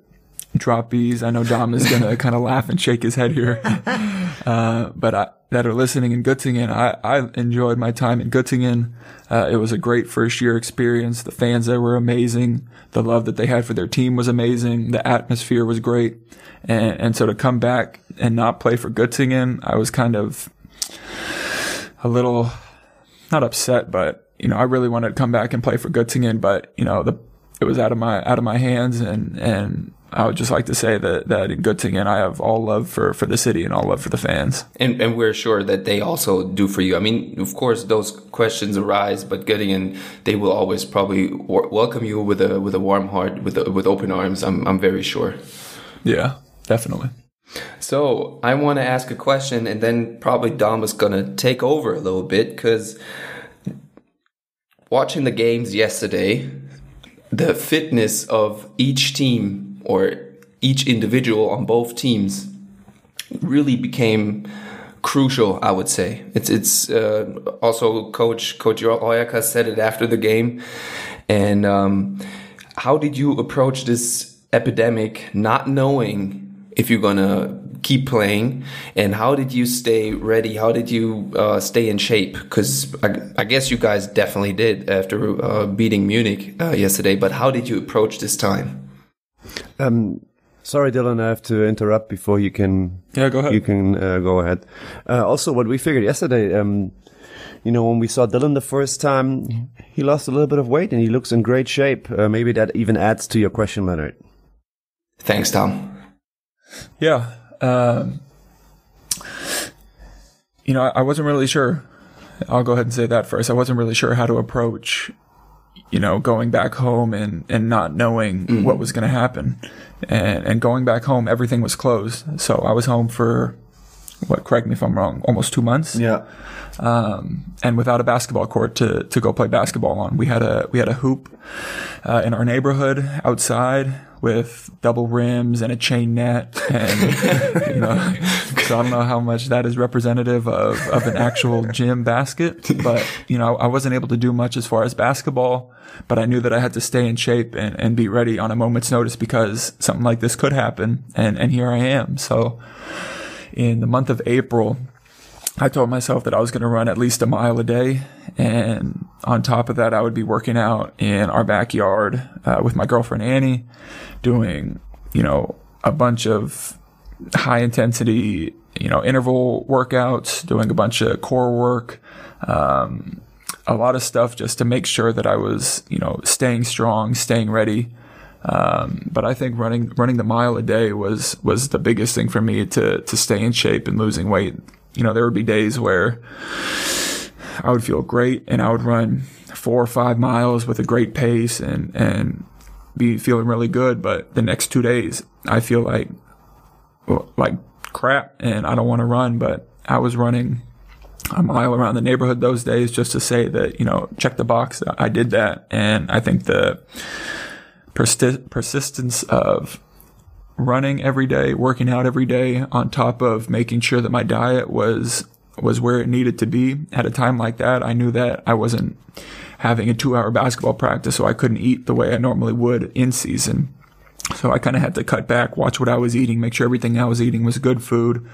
droppies, I know Dom is gonna kind of laugh and shake his head here, uh, but I, that are listening in Göttingen, I, I enjoyed my time in Göttingen. Uh, it was a great first year experience. The fans there were amazing. The love that they had for their team was amazing. The atmosphere was great, and and so to come back and not play for Göttingen, I was kind of a little not upset, but you know, I really wanted to come back and play for Göttingen, but you know, the it was out of my out of my hands, and and I would just like to say that that in Göttingen, I have all love for for the city and all love for the fans. And, and we're sure that they also do for you. I mean, of course, those questions arise, but getting in, they will always probably welcome you with a with a warm heart, with a, with open arms. I'm I'm very sure. Yeah, definitely. So I want to ask a question, and then probably Dom is gonna take over a little bit because watching the games yesterday, the fitness of each team or each individual on both teams really became crucial. I would say it's it's uh, also coach coach Roijakkers said it after the game, and um, how did you approach this epidemic, not knowing if you're gonna keep playing, and how did you stay ready? How did you uh, stay in shape? Because I, I guess you guys definitely did after uh, beating Munich uh, yesterday. But how did you approach this time? Um, sorry, Dylan, I have to interrupt before you can. Yeah, go ahead. You can uh, go ahead. Uh, also, what we figured yesterday, um, you know, when we saw Dylan the first time, he lost a little bit of weight and he looks in great shape. Uh, maybe that even adds to your question, Lennart. Thanks, Tom. Yeah. Um, you know, I, I wasn't really sure. I'll go ahead and say that first. I wasn't really sure how to approach, you know, going back home and, and not knowing what was going to happen. And, and going back home, everything was closed. So I was home for, what, correct me if I'm wrong, almost two months Yeah. um, and without a basketball court to, to go play basketball on. We had a we had a hoop uh, in our neighborhood outside with double rims and a chain net, and you know, so I don't know how much that is representative of of an actual gym basket, but you know, I wasn't able to do much as far as basketball. But I knew that I had to stay in shape and, and be ready on a moment's notice because something like this could happen, and and here I am. So in the month of April, I told myself that I was going to run at least a mile a day. And on top of that, I would be working out in our backyard uh, with my girlfriend Annie, doing, you know, a bunch of high intensity, you know, interval workouts, doing a bunch of core work, um, a lot of stuff just to make sure that I was, you know, staying strong, staying ready. Um, but I think running running the mile a day was was the biggest thing for me to to stay in shape and losing weight. You know, there would be days where I would feel great and I would run four or five miles with a great pace and and be feeling really good. But the next two days, I feel like like crap and I don't want to run. But I was running a mile around the neighborhood those days just to say that you know check the box. I did that, and I think the persi- persistence of running every day, working out every day, on top of making sure that my diet was was where it needed to be at a time like that. I knew that I wasn't having a two hour basketball practice, so I couldn't eat the way I normally would in season. So I kind of had to cut back, watch what I was eating, make sure everything I was eating was good food,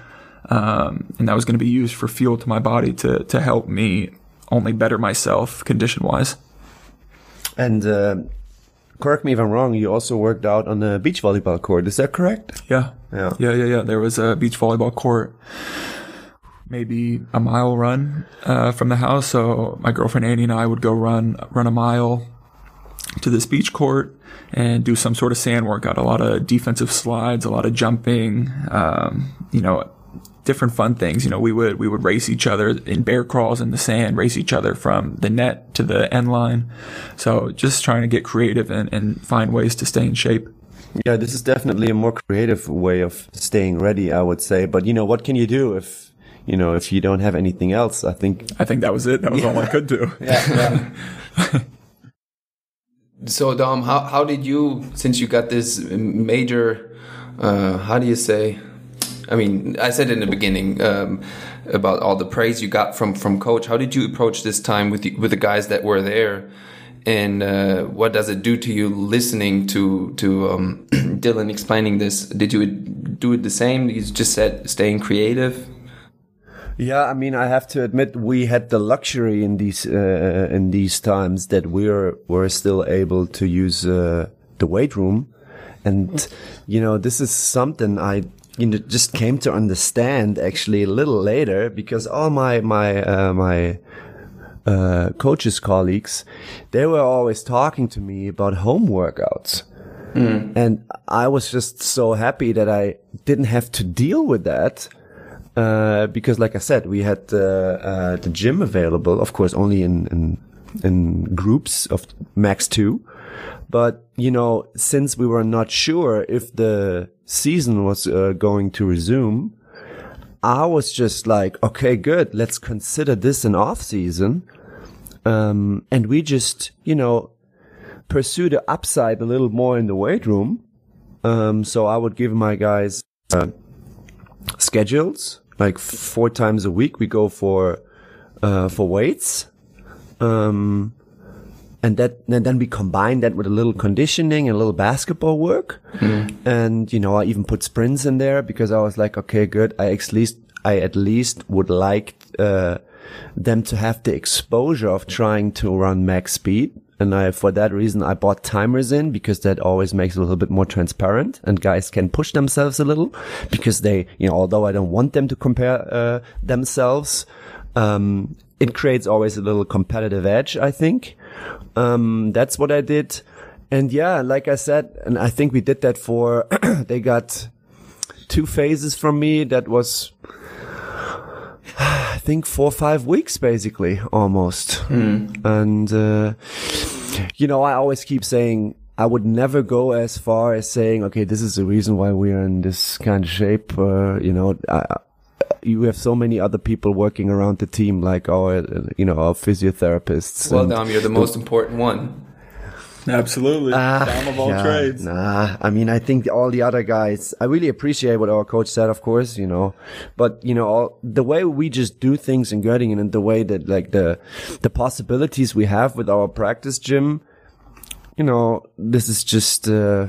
um, and that was going to be used for fuel to my body to to help me only better myself condition wise. And uh, correct me if I'm wrong. You also worked out on the beach volleyball court. Is that correct? Yeah, Yeah. yeah, yeah, yeah. There was a beach volleyball court, maybe a mile run uh, from the house. So my girlfriend Annie and I would go run run a mile to this beach court and do some sort of sand workout. A lot of defensive slides, a lot of jumping. Um, you know, different fun things. You know, we would we would race each other in bear crawls in the sand, race each other from the net to the end line. So just trying to get creative and, and find ways to stay in shape. Yeah, this is definitely a more creative way of staying ready, I would say. But you know, what can you do if you know if you don't have anything else? I think I think that was it. That was all I could do. Yeah. So Dom, how how did you since you got this major uh, how do you say I mean I said in the beginning um, about all the praise you got from from coach. How did you approach this time with the, with the guys that were there? And uh, what does it do to you listening to to um, Dylan explaining this? Did you do it the same? You just said staying creative? Yeah, I mean, I have to admit we had the luxury in these uh, in these times that we're we're still able to use uh, the weight room, and you know this is something I you know just came to understand actually a little later because all my my uh, my uh, coaches colleagues they were always talking to me about home workouts. And I was just so happy that I didn't have to deal with that uh, because like I said, we had uh, uh, the gym available, of course, only in, in in groups of max two. But you know, since we were not sure if the season was uh, going to resume, I was just like, okay, good, let's consider this an off season. Um, and we just, you know, pursue the upside a little more in the weight room. Um, so I would give my guys uh, schedules like four times a week we go for uh, for weights um and that and then we combine that with a little conditioning and a little basketball work. And you know i even put sprints in there because i was like okay good. I at least i at least would like uh them to have the exposure of trying to run max speed. And I, for that reason, I bought timers in because that always makes it a little bit more transparent and guys can push themselves a little because they, you know, although I don't want them to compare, uh, themselves, um, it creates always a little competitive edge, I think. Um, that's what I did. And yeah, like I said, and I think we did that for, they got two phases from me. That was, I think four or five weeks basically almost. And, uh, you know, I always keep saying I would never go as far as saying, okay, this is the reason why we are in this kind of shape. Uh, you know, I- you have so many other people working around the team, like our, uh, you know, our physiotherapists. well and- Dom you're the most important one Absolutely. Ah, Dom of all yeah, trades. Nah, I mean, I think all the other guys, I really appreciate what our coach said, of course, you know, but you know, all, the way we just do things in Göttingen and the way that like the, the possibilities we have with our practice gym, you know, this is just, uh,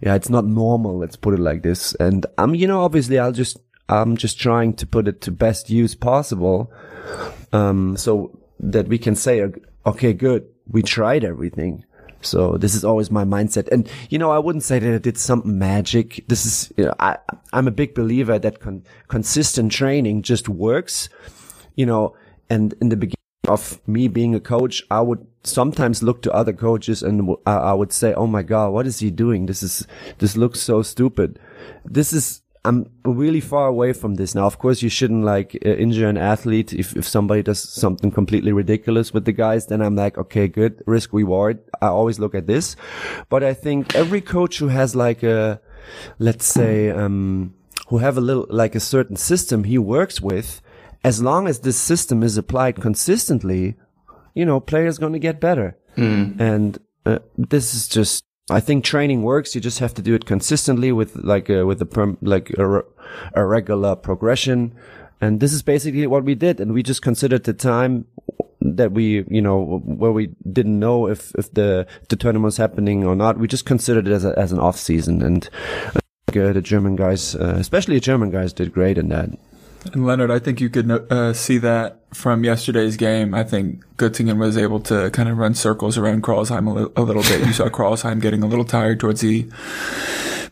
yeah, it's not normal. Let's put it like this. And I'm, you know, obviously I'll just, I'm just trying to put it to best use possible. Um, so that we can say, okay, good. We tried everything. So this is always my mindset. And, you know, I wouldn't say that I did something magic. This is, you know, I, I'm a big believer that con- consistent training just works, you know, and in the beginning of me being a coach, I would sometimes look to other coaches and I would say, Oh my God, what is he doing? This is, this looks so stupid. This is, I'm really far away from this now. Of course, you shouldn't like uh, injure an athlete. If, if somebody does something completely ridiculous with the guys, then I'm like, okay, good risk reward. I always look at this, but I think every coach who has like a, let's say, um, who have a little, like a certain system he works with, as long as this system is applied consistently, you know, players going to get better. And uh, this is just, I think training works. You just have to do it consistently with like a, with a perm, like a, a regular progression. And this is basically what we did. And we just considered the time that we, you know, where we didn't know if, if the, the tournament was happening or not. We just considered it as a, as an off season. And uh, the German guys, uh, especially the German guys did great in that. And Lennart, I think you could uh, see that from yesterday's game. I think Göttingen was able to kind of run circles around Crailsheim a, li- a little bit. You saw Crailsheim getting a little tired towards the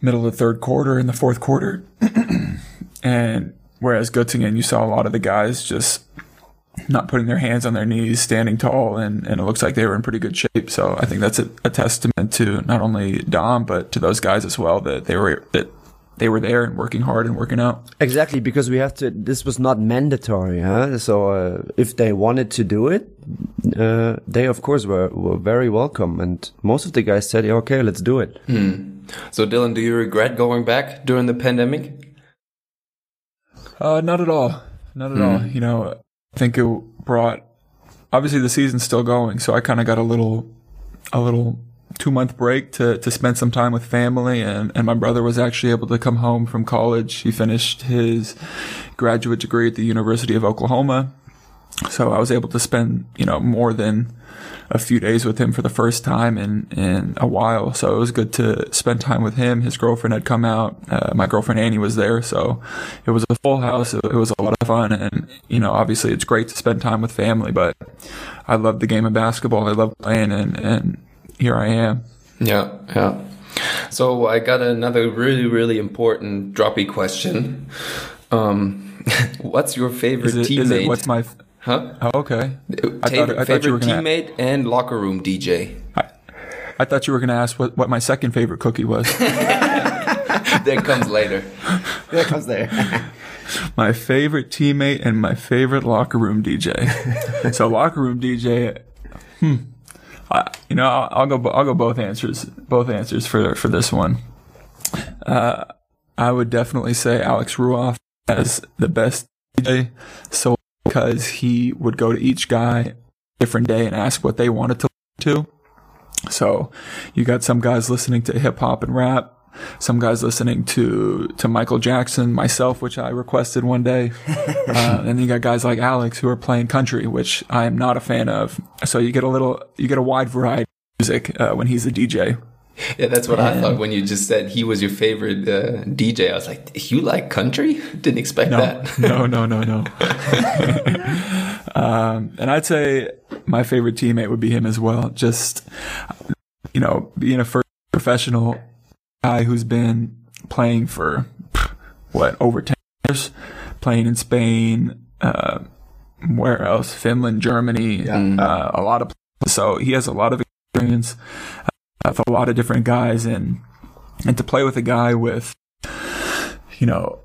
middle of the third quarter and the fourth quarter. and whereas Göttingen, you saw a lot of the guys just not putting their hands on their knees, standing tall, and, and it looks like they were in pretty good shape. So I think that's a, a testament to not only Dom, but to those guys as well that they were, that they were there and working hard and working out. Exactly, because we have to. This was not mandatory, huh? So uh, if they wanted to do it, uh, they of course were were very welcome, and most of the guys said, "Okay, let's do it." Hmm. So, Dylan, do you regret going back during the pandemic? Uh, not at all. Not at all. You know, I think it brought, obviously the season's still going. So I kind of got a little, a little two month break to, to spend some time with family. And, and my brother was actually able to come home from college. He finished his graduate degree at the University of Oklahoma. So I was able to spend, you know, more than a few days with him for the first time in, in a while. So it was good to spend time with him. His girlfriend had come out. Uh, my girlfriend Annie was there. So it was a full house. It, it was a lot of fun. And, you know, obviously it's great to spend time with family, but I love the game of basketball. I love playing and, and here I am. Yeah, yeah. So I got another really, really important droppy question. Um, what's your favorite Is it, teammate? is it what's my, huh? oh, okay. I thought, I thought you favorite were going to, teammate and locker room DJ. I thought you were going to ask what, what my second favorite cookie was. that comes later. There comes there. my favorite teammate and my favorite locker room DJ. so locker room DJ, hmm, I, you know, I'll, I'll go. I'll go both answers. Both answers for for this one. Uh, I would definitely say Alex Ruoff as the best DJ, so because he would go to each guy different day and ask what they wanted to to. So you got some guys listening to hip hop and rap, some guys listening to to Michael Jackson, myself, which I requested one day, uh, and then you got guys like Alex who are playing country, which I am not a fan of. So you get a little, you get a wide variety of music uh, when he's a DJ. Yeah, that's what I thought when you just said he was your favorite uh, DJ. I was like, you like country? Didn't expect No, that. no, no, no, no. um, and I'd say my favorite teammate would be him as well. Just, you know, being a first professional guy who's been playing for what over ten years, playing in Spain, uh, where else? Finland, Germany, uh, a lot of. So he has a lot of experience uh, with a lot of different guys, and and to play with a guy with, you know,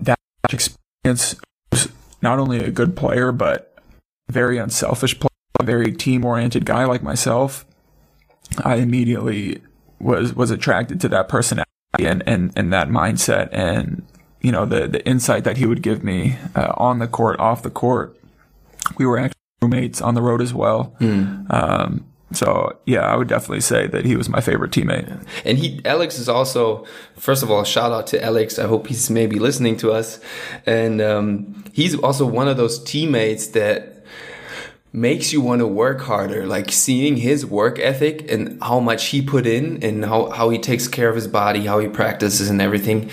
that experience, who's not only a good player but very unselfish player, a very team oriented guy like myself. I immediately was was attracted to that personality and and and that mindset and you know the the insight that he would give me uh, on the court off the court. We were actually roommates on the road as well. Um so yeah i would definitely say that he was my favorite teammate. And he, Alex is also, first of all, shout out to Alex. I hope he's maybe listening to us. And um, he's also one of those teammates that makes you want to work harder. Like seeing his work ethic and how much he put in and how, how he takes care of his body, how he practices and everything.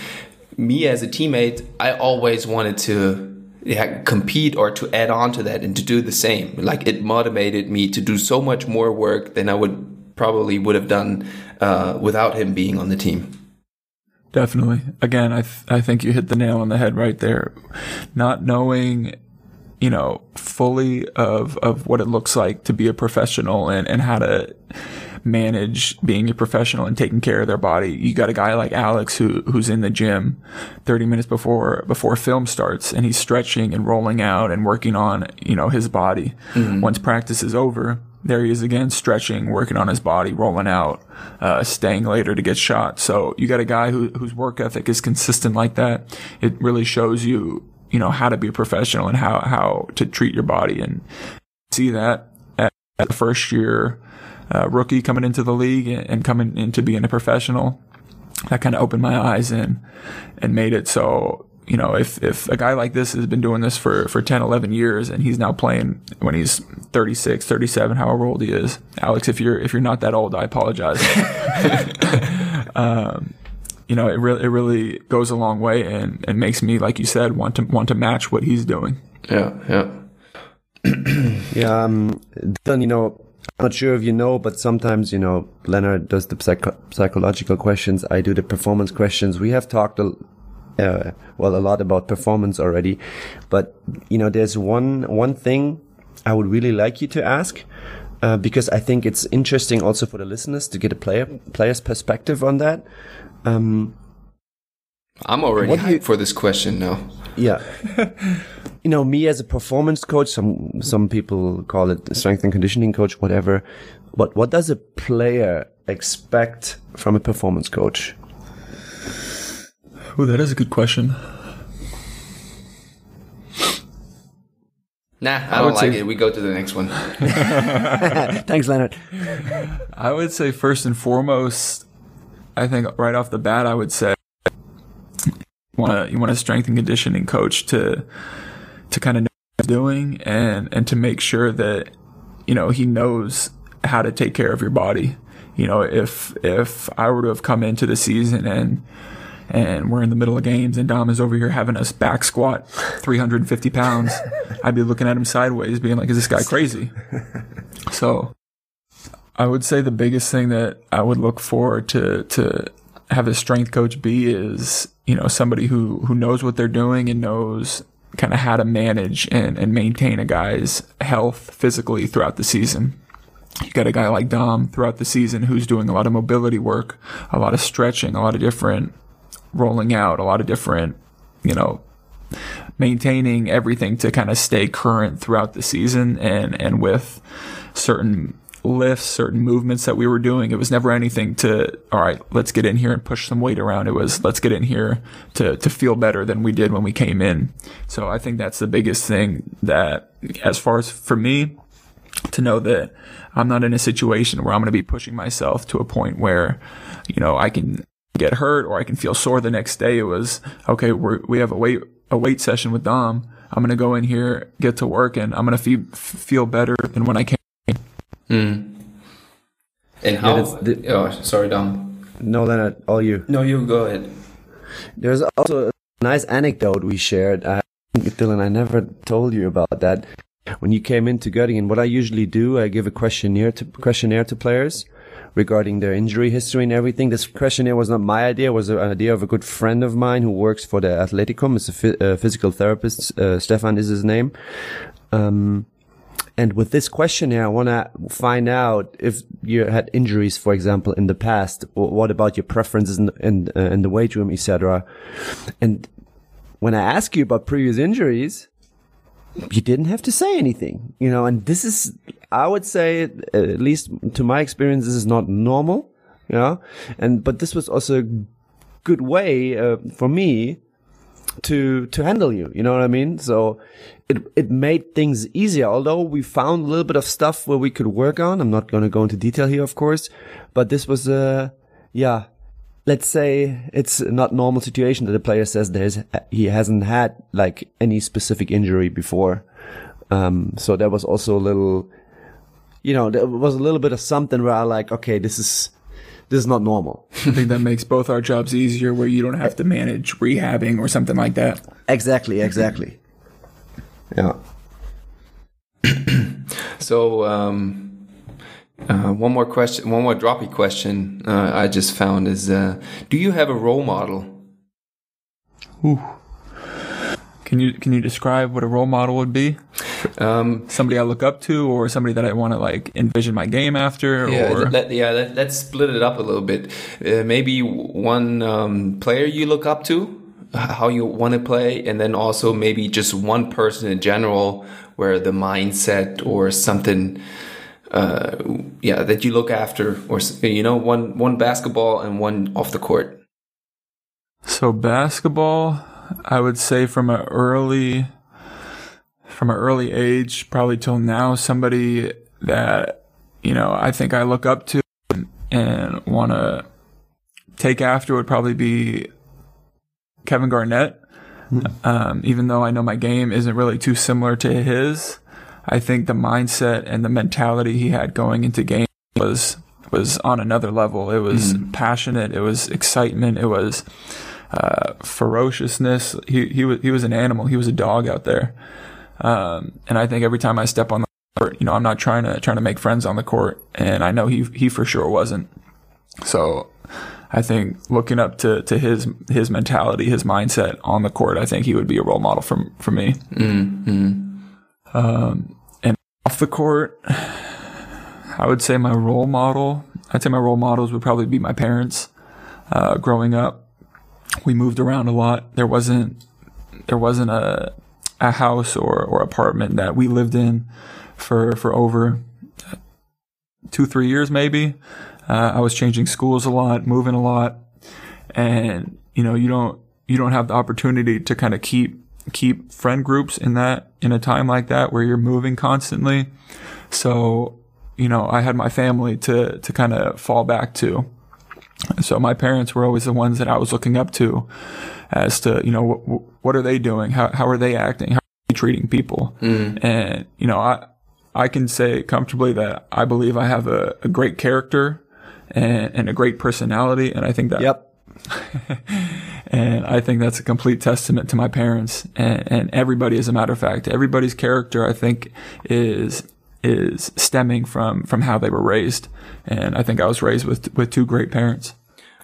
Me as a teammate, I always wanted to yeah, compete or to add on to that and to do the same. Like it motivated me to do so much more work than I would probably would have done uh, without him being on the team. Definitely. Again, I th- I think you hit the nail on the head right there. Not knowing, you know, fully of of what it looks like to be a professional and and how to manage being a professional and taking care of their body. You got a guy like Alex who who's in the gym 30 minutes before before film starts and he's stretching and rolling out and working on, you know, his body. Once practice is over, there he is again, stretching, working on his body, rolling out, uh, staying later to get shot. So you got a guy who, whose work ethic is consistent like that. It really shows you, you know, how to be a professional and how, how to treat your body and see that at, at the first year, uh, rookie coming into the league and, and coming into being a professional. That kind of opened my eyes and, and made it so, you know, if, if a guy like this has been doing this for, for 10, 11 years and he's now playing when he's 36, 37, however old he is. Alex, if you're, if you're not that old, I apologize. um, you know, it really, it really goes a long way and, and makes me, like you said, want to, want to match what he's doing. Yeah. Yeah. Yeah, um, then you know, I'm not sure if you know, but sometimes you know, Lennart does the psycho- psychological questions. I do the performance questions. We have talked a, uh, well a lot about performance already, but you know, there's one one thing I would really like you to ask. Uh, because I think it's interesting also for the listeners to get a player player's perspective on that. Um, I'm already hyped you- for this question now. yeah. you know, me as a performance coach, some some people call it strength and conditioning coach, whatever. But what does a player expect from a performance coach? Oh, that is a good question. Nah, I, would don't like say- it. We go to the next one. Thanks, Lennart. I would say first and foremost, I think right off the bat, I would say you want a strength and conditioning coach to to kind of know what he's doing and and to make sure that you know he knows how to take care of your body. You know, if if I were to have come into the season and and we're in the middle of games and Dom is over here having us back squat 350 pounds, I'd be looking at him sideways, being like, "Is this guy crazy?" So I would say the biggest thing that I would look for to to have a strength coach be is you know somebody who who knows what they're doing and knows kind of how to manage and, and maintain a guy's health physically throughout the season. You got a guy like Dom throughout the season who's doing a lot of mobility work, a lot of stretching, a lot of different rolling out, a lot of different, you know, maintaining everything to kind of stay current throughout the season and and with certain lifts, certain movements that we were doing. It was never anything to all right, let's get in here and push some weight around. It was let's get in here to to feel better than we did when we came in. So I think that's the biggest thing that as far as for me to know that I'm not in a situation where I'm going to be pushing myself to a point where, you know, I can get hurt or I can feel sore the next day. It was okay. We have a weight a weight session with Dom. I'm going to go in here, get to work, and I'm going to feel better than when I came. And how? the- oh, sorry, Dom. No, Lennart, all you. No, you go ahead. There's also a nice anecdote we shared. I, Dylan, I never told you about that. When you came into Göttingen, what I usually do, I give a questionnaire to questionnaire to players regarding their injury history and everything. This questionnaire was not my idea; it was an idea of a good friend of mine who works for the Athleticum. It's a uh, physical therapist. Uh, Stefan is his name. Um, and with this questionnaire, I want to find out if you had injuries, for example, in the past. What about your preferences in, in, uh, in the weight room, etc. And when I ask you about previous injuries, you didn't have to say anything, you know, and this is, I would say, at least to my experience, this is not normal, you know, and, but this was also a good way, uh, for me to, to handle you, you know what I mean? So it, it made things easier, although we found a little bit of stuff where we could work on. I'm not going to go into detail here, of course, but this was, uh, yeah, let's say it's not normal situation that the player says there's he hasn't had like any specific injury before. Um, so there was also a little, you know, there was a little bit of something where I like, okay, this is this is not normal. I think that makes both our jobs easier, where you don't have to manage rehabbing or something like that. exactly, exactly. Yeah. So, um, uh, one more question, one more droppy question uh, I just found is: uh, Do you have a role model? Can you can you describe what a role model would be? Um, Somebody I look up to, or somebody that I want to like envision my game after, yeah, or let, yeah. Let, let's split it up a little bit. Uh, maybe one um, player you look up to, h- how you want to play, and then also maybe just one person in general, where the mindset or something. Uh, yeah, that you look after, or you know, one one basketball and one off the court. So basketball, I would say from an early from an early age, probably till now, somebody that you know I think I look up to and, and want to take after would probably be Kevin Garnett. Um, even though I know my game isn't really too similar to his, I think the mindset and the mentality he had going into game was was on another level. It was passionate. It was excitement. It was uh, ferociousness. He he was he was an animal. He was a dog out there. Um, and I think every time I step on the court, you know, I'm not trying to trying to make friends on the court, and I know he he for sure wasn't. So I think looking up to, to his his mentality, his mindset on the court, I think he would be a role model for for me. Um, and off the court, I would say my role model. I'd say my role models would probably be my parents. Uh, growing up, we moved around a lot. There wasn't there wasn't a a house or, or apartment that we lived in for for over two three years maybe. Uh, I was changing schools a lot, moving a lot, and you know you don't you don't have the opportunity to kind of keep keep friend groups in that in a time like that where you're moving constantly. So you know I had my family to to kind of fall back to. So my parents were always the ones that I was looking up to, as to you know what what are they doing, how how are they acting, how are they treating people, and you know I I can say comfortably that I believe I have a, a great character and, and a great personality, and I think that Yep. and I think that's a complete testament to my parents and, and everybody. As a matter of fact, everybody's character I think is is stemming from from how they were raised, and I think I was raised with with two great parents.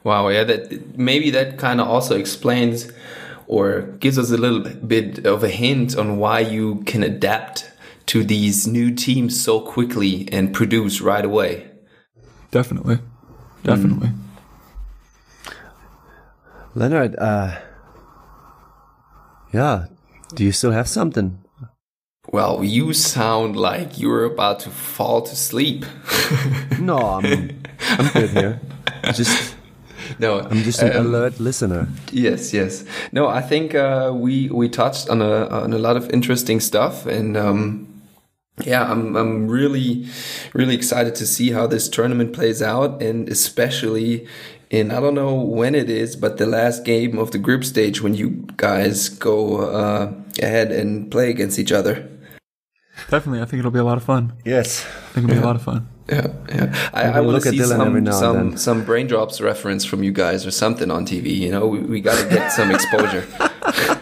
Wow, yeah, that maybe that kind of also explains or gives us a little bit of a hint on why you can adapt to these new teams so quickly and produce right away. Definitely, definitely. Lennart, uh, yeah. Do you still have something? Well, you sound like you're about to fall to sleep. No, I'm, I'm good here. Just, no, I'm just an alert listener. Yes, yes. No, I think uh, we we touched on a on a lot of interesting stuff, and um, yeah, I'm I'm really really excited to see how this tournament plays out, and especially in I don't know when it is, but the last game of the group stage when you guys go uh, ahead and play against each other. Definitely, I think it'll be a lot of fun. Yes. I think it'll be a lot of fun. Yeah, yeah. I, I want look to at see Dylan every some now some brain drops reference from you guys or something on TV. You know, we, we got to get some exposure.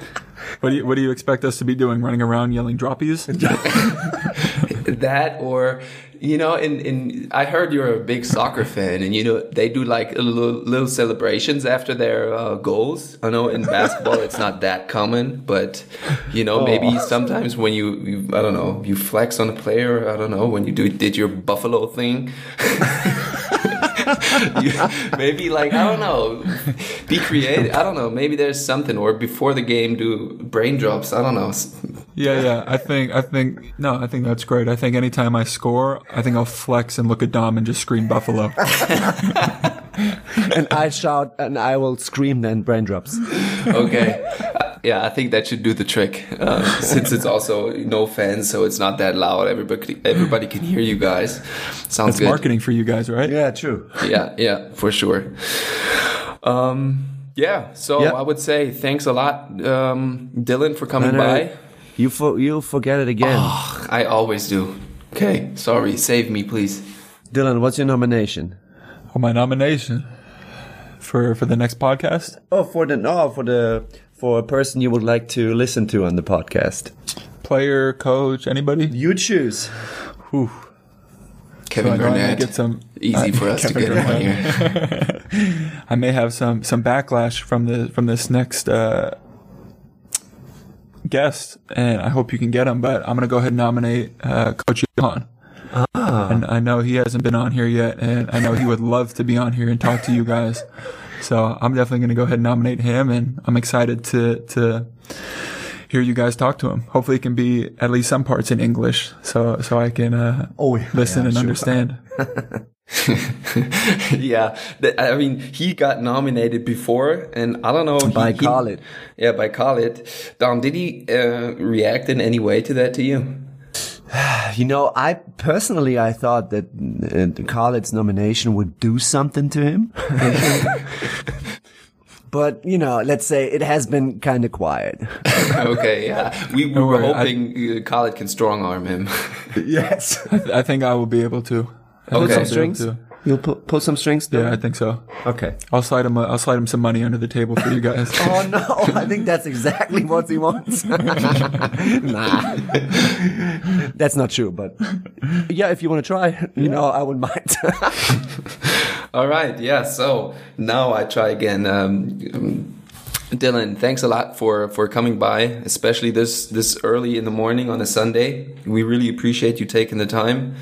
What do you What do you expect us to be doing? Running around yelling droppies? that or you know in in i heard you're a big soccer fan and you know they do like little, little celebrations after their uh, goals i know in basketball it's not that common but you know maybe sometimes when you, you i don't know you flex on a player i don't know when you do did your buffalo thing maybe like i don't know be creative i don't know maybe there's something or before the game do brain drops i don't know Yeah, yeah. I think, I think, no, I think that's great. I think anytime I score, I think I'll flex and look at Dom and just scream Buffalo. And I shout and I will scream then brain drops. okay. Yeah, I think that should do the trick. Uh, since it's also no fans, so it's not that loud. Everybody, everybody can hear you guys. Sounds That's good. marketing for you guys, right? Yeah, true. Yeah, yeah, for sure. Um, yeah. So Yeah. I would say thanks a lot, um, Dylan, for coming Lennart, by. You for, you'll forget it again. I always do. Okay, sorry. Save me, please. Dylan, what's your nomination? Oh, my nomination for for the next podcast. Oh, for the no, for the for a person you would like to listen to on the podcast. Player, coach, anybody? You choose. Whew. Kevin I know I may Garnett. get some. Easy for us to Kevin get him on here. I may have some some backlash from the from this next uh, guest, and I hope you can get him. But I'm gonna go ahead and nominate uh, Coach Johan. And I know he hasn't been on here yet, and I know he would love to be on here and talk to you guys. So I'm definitely gonna go ahead and nominate him, and I'm excited to to hear you guys talk to him. Hopefully, it can be at least some parts in English, so so I can uh, Oh, yeah, listen and sure. understand. yeah, th- I mean, he got nominated before, and I don't know he- By he- Khalid. Yeah, by Khalid. Dom, did he uh, react in any way to that to you? You know, I personally I thought that uh, Khaled's nomination would do something to him. but you know, let's say it has been kind of quiet. okay, yeah, we, we were worry, I- hoping uh, Khalid can strong arm him. yes. I, th- I think I will be able to. I think Okay. I'll Strings? to. You'll pu- pull some strings. Dylan? Yeah, I think so. Okay. I'll slide him. I'll slide him some money under the table for you guys. Oh no! I think that's exactly what he wants. nah, that's not true. But yeah, if you want to try, you know, I wouldn't mind. All right, yeah. So now I try again. Um, um, Dylan, thanks a lot for for coming by, especially this this early in the morning on a Sunday. We really appreciate you taking the time.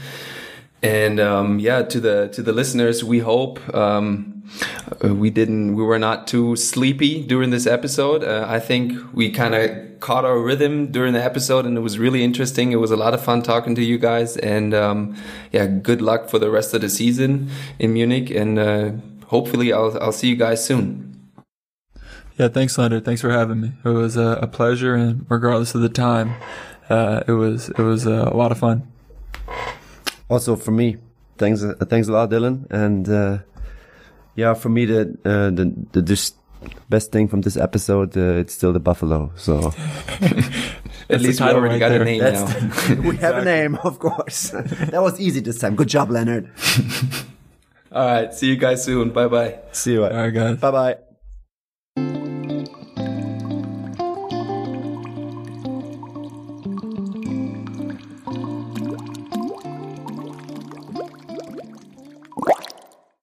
And um, yeah, to the to the listeners, we hope um, we didn't we were not too sleepy during this episode. Uh, I think we kind of caught our rhythm during the episode, and it was really interesting. It was a lot of fun talking to you guys, and um, yeah, good luck for the rest of the season in Munich, and uh, hopefully I'll I'll see you guys soon. Yeah, thanks, Lennart. Thanks for having me. It was a, a pleasure, and regardless of the time, uh, it was it was uh, a lot of fun. Also, for me, thanks, uh, thanks a lot, Dylan. And uh, yeah, for me, the uh, the the just best thing from this episode, uh, it's still the buffalo. So At least we already right got a name that's now. we have a name, of course. that was easy this time. Good job, Lennart. All right, see you guys soon. Bye bye. See you. All right, guys. Bye bye.